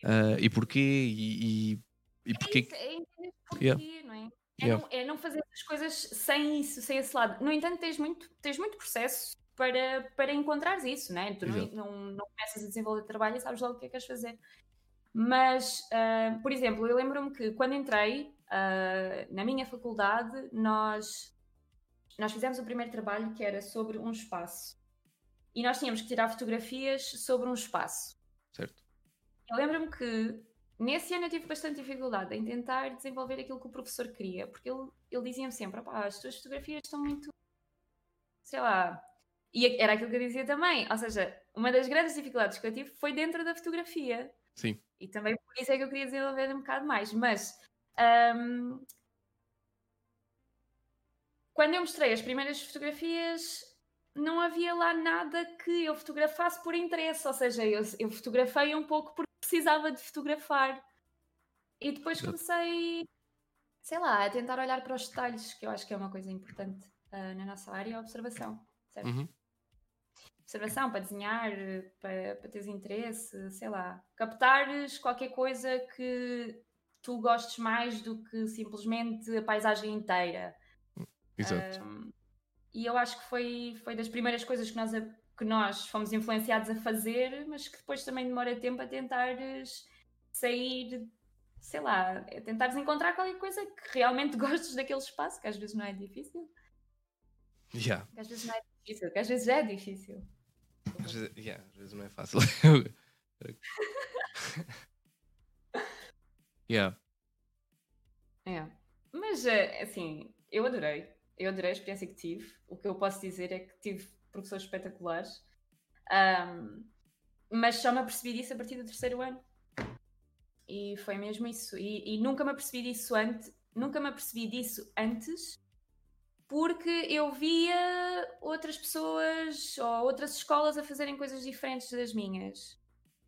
Uh, e porquê, e, e, e porquê. é, isso, é porquê, Yeah. não é? É, Yeah. não, é não fazer as coisas sem isso, sem esse lado. No entanto, tens muito, tens muito processo para, para encontrares isso, não é? Tu não, não, não começas a desenvolver trabalho e sabes logo o que é que queres fazer. Mas, ah, por exemplo, eu lembro-me que quando entrei ah, na minha faculdade, nós, nós fizemos o primeiro trabalho que era sobre um espaço. E nós tínhamos que tirar fotografias sobre um espaço. Certo? Eu lembro-me que nesse ano eu tive bastante dificuldade em tentar desenvolver aquilo que o professor queria, porque ele, ele dizia-me sempre: "Opá, as tuas fotografias estão muito. sei lá. E era aquilo que eu dizia também. Ou seja, uma das grandes dificuldades que eu tive foi dentro da fotografia. Sim, E também por isso é que eu queria desenvolver um bocado mais. Mas ahm, quando eu mostrei as primeiras fotografias, não havia lá nada que eu fotografasse por interesse. Ou seja, eu, eu fotografei um pouco porque precisava de fotografar. E depois comecei, sei lá, a tentar olhar para os detalhes, que eu acho que é uma coisa importante ah, na nossa área, a observação. Certo? Uhum. Observação, para desenhar, para, para teres interesse, sei lá, captares qualquer coisa que tu gostes mais do que simplesmente a paisagem inteira. exato. Um, e eu acho que foi, foi das primeiras coisas que nós, a- que nós fomos influenciados a fazer, mas que depois também demora tempo a tentares sair, sei lá, a tentares encontrar qualquer coisa que realmente *laughs* gostes daquele espaço, que às vezes não é difícil, Yeah. que às vezes não é difícil, que às vezes é difícil. Às vezes, yeah, às vezes não é fácil. *laughs* yeah. É. Mas, eh, assim, eu adorei. Eu adorei a experiência que tive. O que eu posso dizer é que tive professores espetaculares. Ahm, mas só me apercebi disso a partir do terceiro ano. E foi mesmo isso. E, e nunca me apercebi disso antes. Nunca me apercebi disso antes porque eu via outras pessoas ou outras escolas a fazerem coisas diferentes das minhas.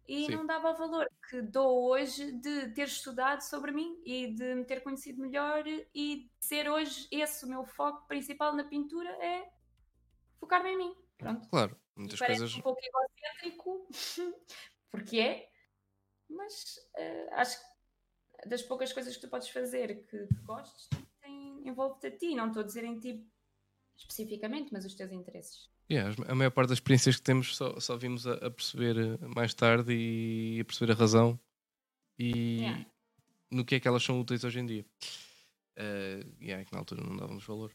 E Sim. não dava o valor que dou hoje de ter estudado sobre mim e de me ter conhecido melhor e de ser hoje esse o meu foco principal na pintura é focar-me em mim. Pronto. Claro, E muitas parece coisas. um pouco egocêntrico, *laughs* porque é, mas eh, acho que das poucas coisas que tu podes fazer que, que gostes, envolve-te a ti. Não estou a dizer em ti especificamente, mas os teus interesses. Yeah, a maior parte das experiências que temos só, só vimos a, a perceber eh, mais tarde e a perceber a razão e Yeah. no que é que elas são úteis hoje em dia. Uh, yeah, é que na altura não dávamos valor.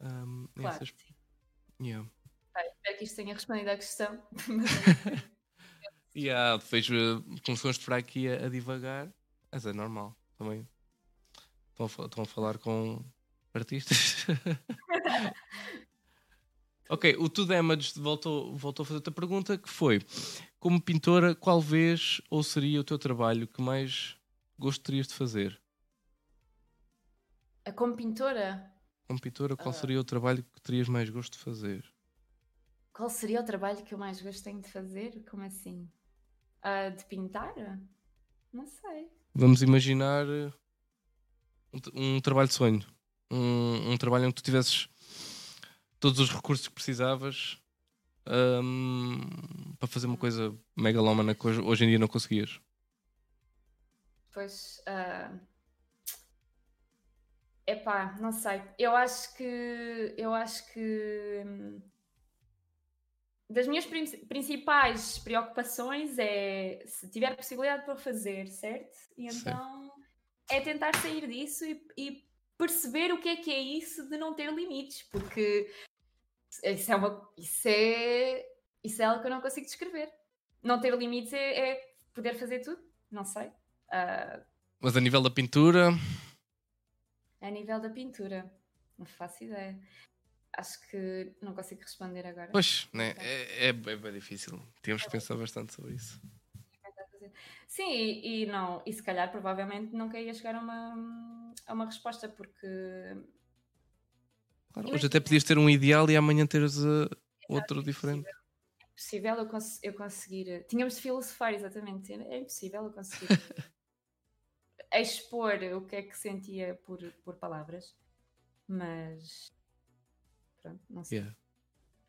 Um, Claro. nessas- sim. yeah. Bem, espero que isto tenha respondido à questão. *laughs* *laughs* Yeah, depois uh, começamos por aqui a, a divagar, mas é normal também. Estão a, estão a falar com artistas. *laughs* ok, o To Damage voltou, voltou a fazer outra pergunta que foi: como pintora, qual vez ou seria o teu trabalho que mais gostarias de fazer? Como pintora, Como pintora, qual Ah. seria o trabalho que terias mais gosto de fazer? qual seria o trabalho que eu mais gosto de fazer? Como assim? Ah, de pintar? Não sei. Vamos imaginar uh, um, um trabalho de sonho. Um, um trabalho em que tu tivesses todos os recursos que precisavas um, para fazer uma coisa megalómana que hoje, hoje em dia não conseguias. Pois. ah, Epá, não sei. Eu acho que. Eu acho que. hum, Das minhas prin- principais preocupações é se tiver possibilidade para fazer, certo? E Sim. então é tentar sair disso e, e perceber o que é que é isso de não ter limites, porque isso é uma. Isso é. Isso é algo que eu não consigo descrever. Não ter limites é, é poder fazer tudo. Não sei. Ah, Mas a nível da pintura, a nível da pintura, não faço ideia. acho que não consigo responder agora. Pois, né? é, é, é bem difícil. Temos que pensar bastante sobre isso. Sim, e, e, não, e se calhar provavelmente nunca ia chegar a uma, a uma resposta, porque. Claro, hoje até podias ter um ideal e amanhã teres uh, outro é diferente. É impossível eu, cons eu conseguir. Tínhamos de filosofar, exatamente. É impossível eu conseguir *laughs* expor o que é que sentia por, por palavras, mas. Pronto, não sei. Yeah.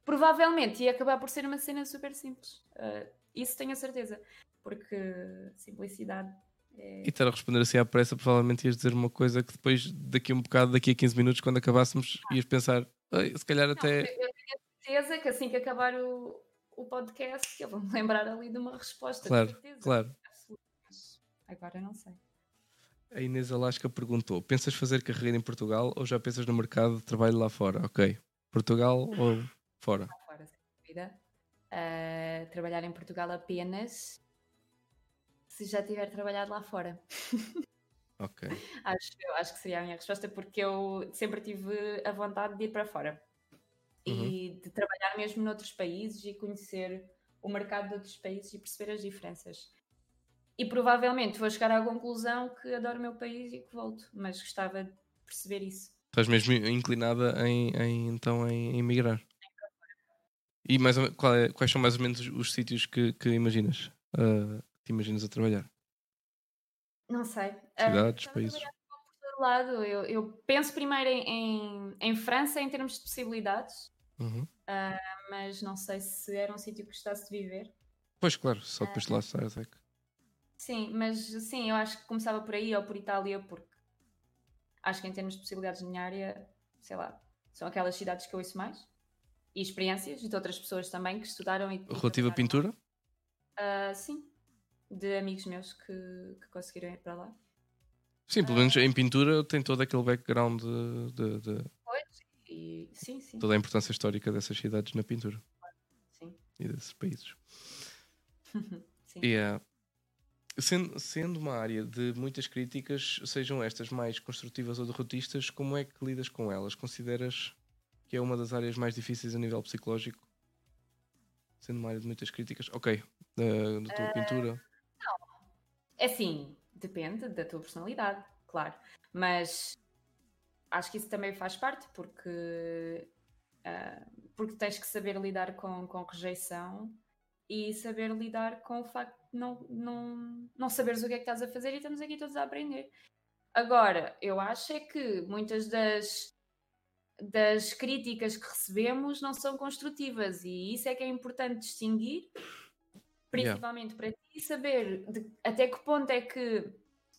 Provavelmente ia acabar por ser uma cena super simples. Uh, isso tenho a certeza porque simplicidade é... E estar a responder assim à pressa, provavelmente ias dizer uma coisa que depois, daqui a um bocado, daqui a 15 minutos, quando acabássemos, ah. ias pensar, se calhar até. Não, eu tenho certeza que assim que acabar o, o podcast, eu vou-me lembrar ali de uma resposta. Claro, claro. Agora não sei. A Inês Alasca perguntou: pensas fazer carreira em Portugal ou já pensas no mercado de trabalho lá fora? Ok. Portugal ou fora? Lá fora, sem dúvida. Uh, trabalhar em Portugal apenas se já tiver trabalhado lá fora. *laughs* Ok. acho, acho que seria a minha resposta, porque eu sempre tive a vontade de ir para fora uhum. e de trabalhar mesmo noutros países e conhecer o mercado de outros países e perceber as diferenças. E provavelmente vou chegar à conclusão que adoro o meu país e que volto, mas gostava de perceber isso. Estás mesmo inclinada em, em então em, emigrar? E mais, é, quais são mais ou menos os sítios que, que imaginas? Uh, te imaginas a trabalhar? Não sei. Cidades, uh, países? Por lado, eu, eu penso primeiro em, em, em, França em termos de possibilidades, uhum. uh, mas não sei se era um sítio que gostasse de viver. Pois, claro, só depois de lá estar, é que... Sim, mas sim, eu acho que começava por aí ou por Itália, porque acho que em termos de possibilidades na minha área, sei lá, são aquelas cidades que eu ouço mais e experiências de outras pessoas também que estudaram e. Relativa à pintura? Uh, sim, de amigos meus que, que conseguiram ir para lá. Sim, pelo menos em pintura tem todo aquele background de. de, de... Pois, e, sim, sim. Toda a importância histórica dessas cidades na pintura. Sim. E desses países. *laughs* sim. Uh, sendo, sendo uma área de muitas críticas, sejam estas mais construtivas ou derrotistas, como é que lidas com elas? Consideras que é uma das áreas mais difíceis a nível psicológico? Sendo uma área de muitas críticas, ok, uh, da tua uh, pintura é assim, depende da tua personalidade, claro. Mas acho que isso também faz parte porque, uh, porque tens que saber lidar com, com rejeição e saber lidar com o facto de não, não, não saberes o que é que estás a fazer e estamos aqui todos a aprender. Agora, eu acho é que muitas das, das críticas que recebemos não são construtivas e isso é que é importante distinguir principalmente yeah. para ti, saber de, até que ponto é que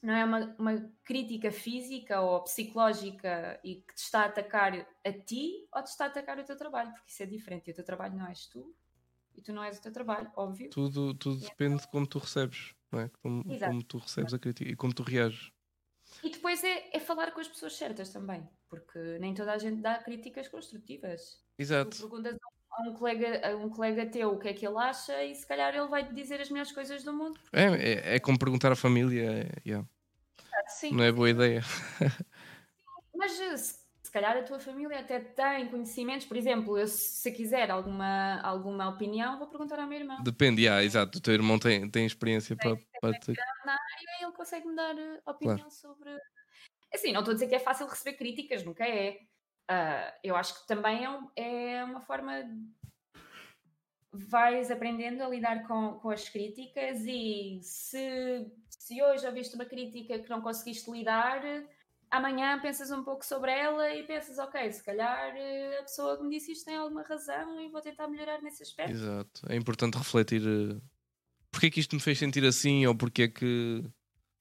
não é uma, uma crítica física ou psicológica e que te está a atacar a ti ou te está a atacar o teu trabalho, porque isso é diferente. E o teu trabalho não és tu e tu não és o teu trabalho, óbvio. Tudo, tudo depende de como tu recebes, não é? Como, como tu recebes a crítica e como tu reages. E depois é, é falar com as pessoas certas também, porque nem toda a gente dá críticas construtivas. Exato. Tu perguntas a a um colega, a um colega teu o que é que ele acha e se calhar ele vai te dizer as melhores coisas do mundo. É, é, é como perguntar à família. É, yeah. Sim. Não é boa ideia. *laughs* Mas se, se calhar a tua família até tem conhecimentos, por exemplo, eu se quiser alguma, alguma opinião, vou perguntar à minha irmã. Depende, yeah, exato. O teu irmão tem, tem experiência tem, para, para te... na área ele consegue me dar eh, opinião claro. sobre. Assim, não estou a dizer que é fácil receber críticas, nunca é. Uh, eu acho que também é, um, é, uma forma. Vais aprendendo a lidar com, com as críticas e se, se hoje ouviste uma crítica que não conseguiste lidar, amanhã pensas um pouco sobre ela e pensas, ok, se calhar a pessoa que me disse isto tem alguma razão e vou tentar melhorar nesse aspecto. Exato. É importante refletir uh, porque é que isto me fez sentir assim ou porque é que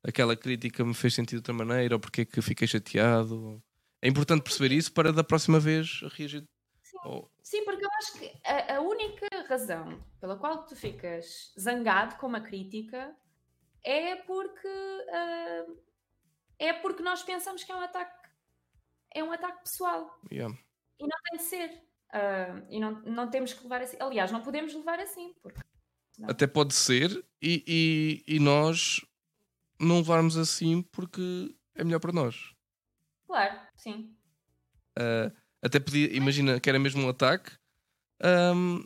aquela crítica me fez sentir de outra maneira ou porque é que fiquei chateado. É importante perceber isso para da próxima vez reagir. Sim, oh. Sim porque eu acho que a, a, única razão pela qual tu ficas zangado com uma crítica é porque uh, é porque nós pensamos que é um ataque é um ataque pessoal yeah. e não tem de ser uh, e não, não temos que levar assim aliás não podemos levar assim porque não. até pode ser e, e, e nós não levarmos assim porque é melhor para nós Claro, sim. Uh, Até podia, imagina que era mesmo um ataque, ahm,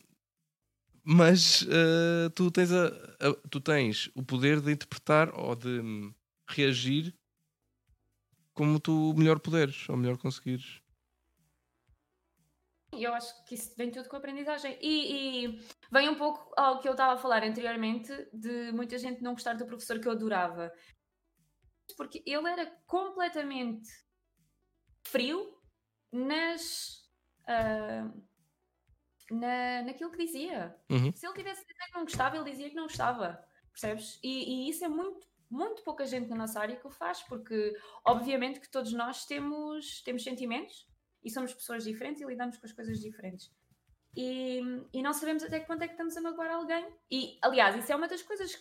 mas ah, tu, tens a, a- tu tens o poder de interpretar ou de reagir como tu melhor puderes ou melhor conseguires. Eu acho que isso vem tudo com a aprendizagem. E, e vem um pouco ao que eu estava a falar anteriormente, de muita gente não gostar do professor que eu adorava. Porque ele era completamente frio nas. ah, na, naquilo que dizia. Uhum. Se ele tivesse dizer que não gostava, ele dizia que não gostava. Percebes? E, e isso é muito, muito pouca gente na nossa área que o faz, porque obviamente que todos nós temos, temos sentimentos e somos pessoas diferentes e lidamos com as coisas diferentes. E, e não sabemos até que ponto é que estamos a magoar alguém. E, aliás, isso é uma das coisas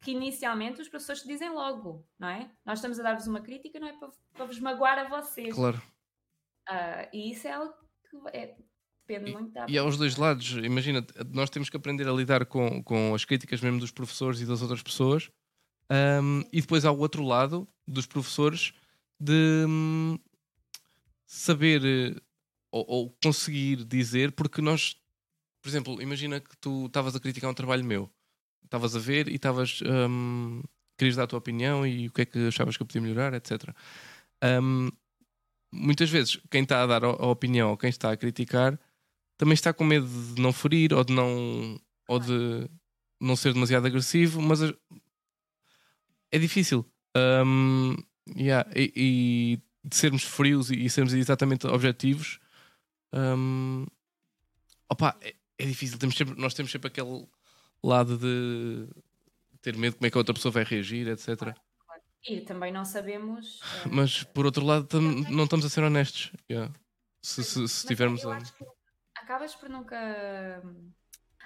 que inicialmente os professores te dizem logo, não é? Nós estamos a dar-vos uma crítica, não é para, para vos magoar a vocês. Claro. Ah, e isso é algo que é- depende muito da E aos dois lados, imagina, nós temos que aprender a lidar com, com as críticas mesmo dos professores e das outras pessoas. Ahm, e depois há o outro lado dos professores de hum, saber eh, ou, ou conseguir dizer, porque nós, por exemplo, imagina que tu estavas a criticar um trabalho meu, estavas a ver e estavas. hum, querias dar a tua opinião e o que é que achavas que eu podia melhorar, etc. Hum, muitas vezes, quem está a dar a opinião ou quem está a criticar também está com medo de não ferir ou de não, ou de não ser demasiado agressivo, mas é difícil. Um, yeah, e, e de sermos frios e, e sermos exatamente objetivos, um, opa, é, é difícil. Temos sempre- nós temos sempre aquele lado de ter medo de como é que a outra pessoa vai reagir, etc. E também não sabemos. ah, Mas por outro lado, tam- não estamos a ser honestos. yeah. Se, se, se tivermos a- acabas por nunca.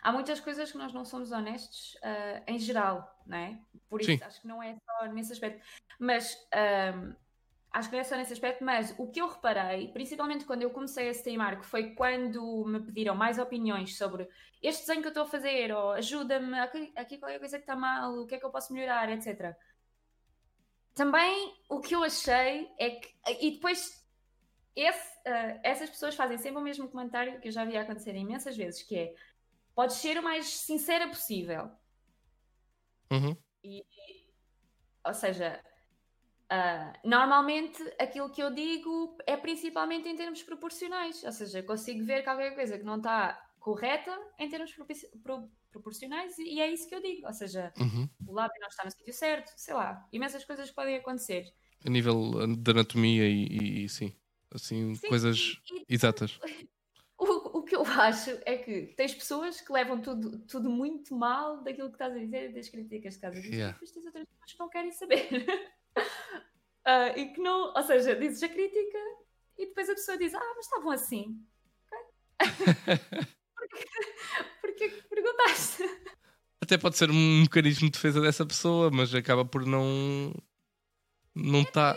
Há muitas coisas que nós não somos honestos ah, em geral, não é? Por isso Sim. acho que não é só nesse aspecto. Mas ahm, acho que não é só nesse aspecto, mas o que eu reparei, principalmente quando eu comecei a streamar, que foi quando me pediram mais opiniões sobre este desenho que eu estou a fazer, ou ajuda-me, aqui, aqui qualquer coisa que está mal, o que é que eu posso melhorar, etc. Também o que eu achei é que. E depois esse, ah, essas pessoas fazem sempre o mesmo comentário que eu já vi acontecer imensas vezes, que é podes ser o mais sincera possível. Uhum. Ou seja, ah, normalmente aquilo que eu digo é principalmente em termos proporcionais. Ou seja, consigo ver qualquer coisa que não está correta em termos proporcionais e é isso que eu digo. Ou seja, Uhum. o lábio não está no sítio certo, sei lá, imensas coisas podem acontecer. A nível de anatomia e, e- sim, assim, Sim, coisas e- e exatas. *laughs* O, o que eu acho é que tens pessoas que levam tudo, tudo muito mal daquilo que estás a dizer das críticas que estás a dizer, Yeah. e depois tens outras pessoas que não querem saber. *laughs* Ah, e que não, ou seja, dizes a crítica e depois a pessoa diz: Ah, mas estavam assim. Ok. *laughs* Porquê, que perguntaste? Até pode ser um mecanismo de defesa dessa pessoa, mas acaba por não. Não está.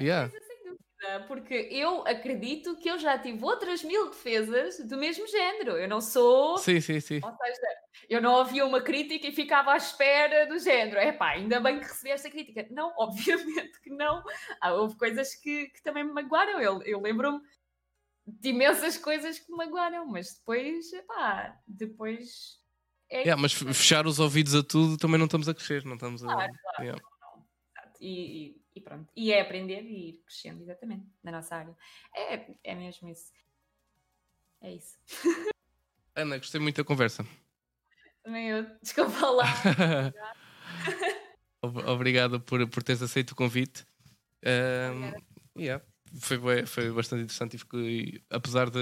Yeah. Mas, sem dúvida, porque eu acredito que eu já tive outras mil defesas do mesmo género. Eu não sou. Sim, sim, sim. Ou seja, eu não ouvia uma crítica e ficava à espera do género. É pá, ainda bem que recebi esta crítica. Não, *laughs* obviamente que não. Ah, houve coisas que, que também me magoaram. Eu, eu lembro-me de imensas coisas que me magoaram, mas depois, pá, depois. É Yeah, mas fechar os ouvidos a tudo também não estamos a crescer, não estamos a. Claro, claro. Yeah. Exato. E, e- pronto. E é aprender e ir crescendo, exatamente, na nossa área. É, é mesmo isso. É isso. *laughs* Ana, gostei muito da conversa. Também eu, desculpa lá. *laughs* Ob- Obrigado por, por teres aceito o convite. Um, yeah, foi, foi bastante interessante e, fiquei- apesar de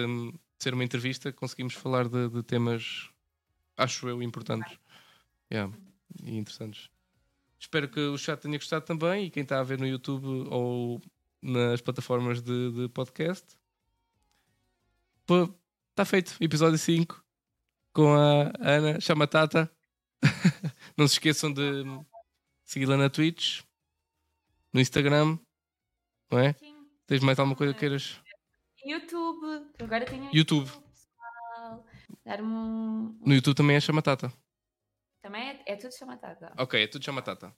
ser uma entrevista, conseguimos falar de, de temas, acho eu, importantes Yeah, e interessantes. Espero que o chat tenha gostado também e quem está a ver no YouTube ou nas plataformas de, de podcast. Está feito, episódio 5 com a Ana Chamatata. *laughs* Não se esqueçam de segui-la na Twitch, no Instagram, não é? Sim. Tens mais alguma coisa que queiras? YouTube, agora tenho YouTube. Dar-me um. No YouTube também é Chamatata. Também é, é tudo chamatata. Ok, é tudo Chamatata.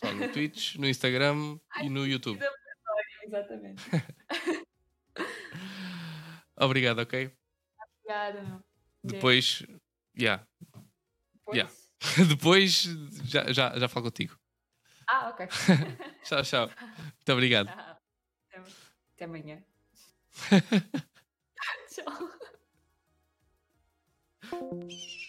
Só no Twitch, no Instagram *laughs* e no YouTube. Exatamente. *laughs* Obrigado, ok? Obrigada, meu. Depois, yeah. Depois. Yeah. *laughs* Depois já, já, já falo contigo. Ah, ok. Tchau, tchau. Muito obrigado. Tchau. Até, amanhã. *laughs* Tchau. *laughs*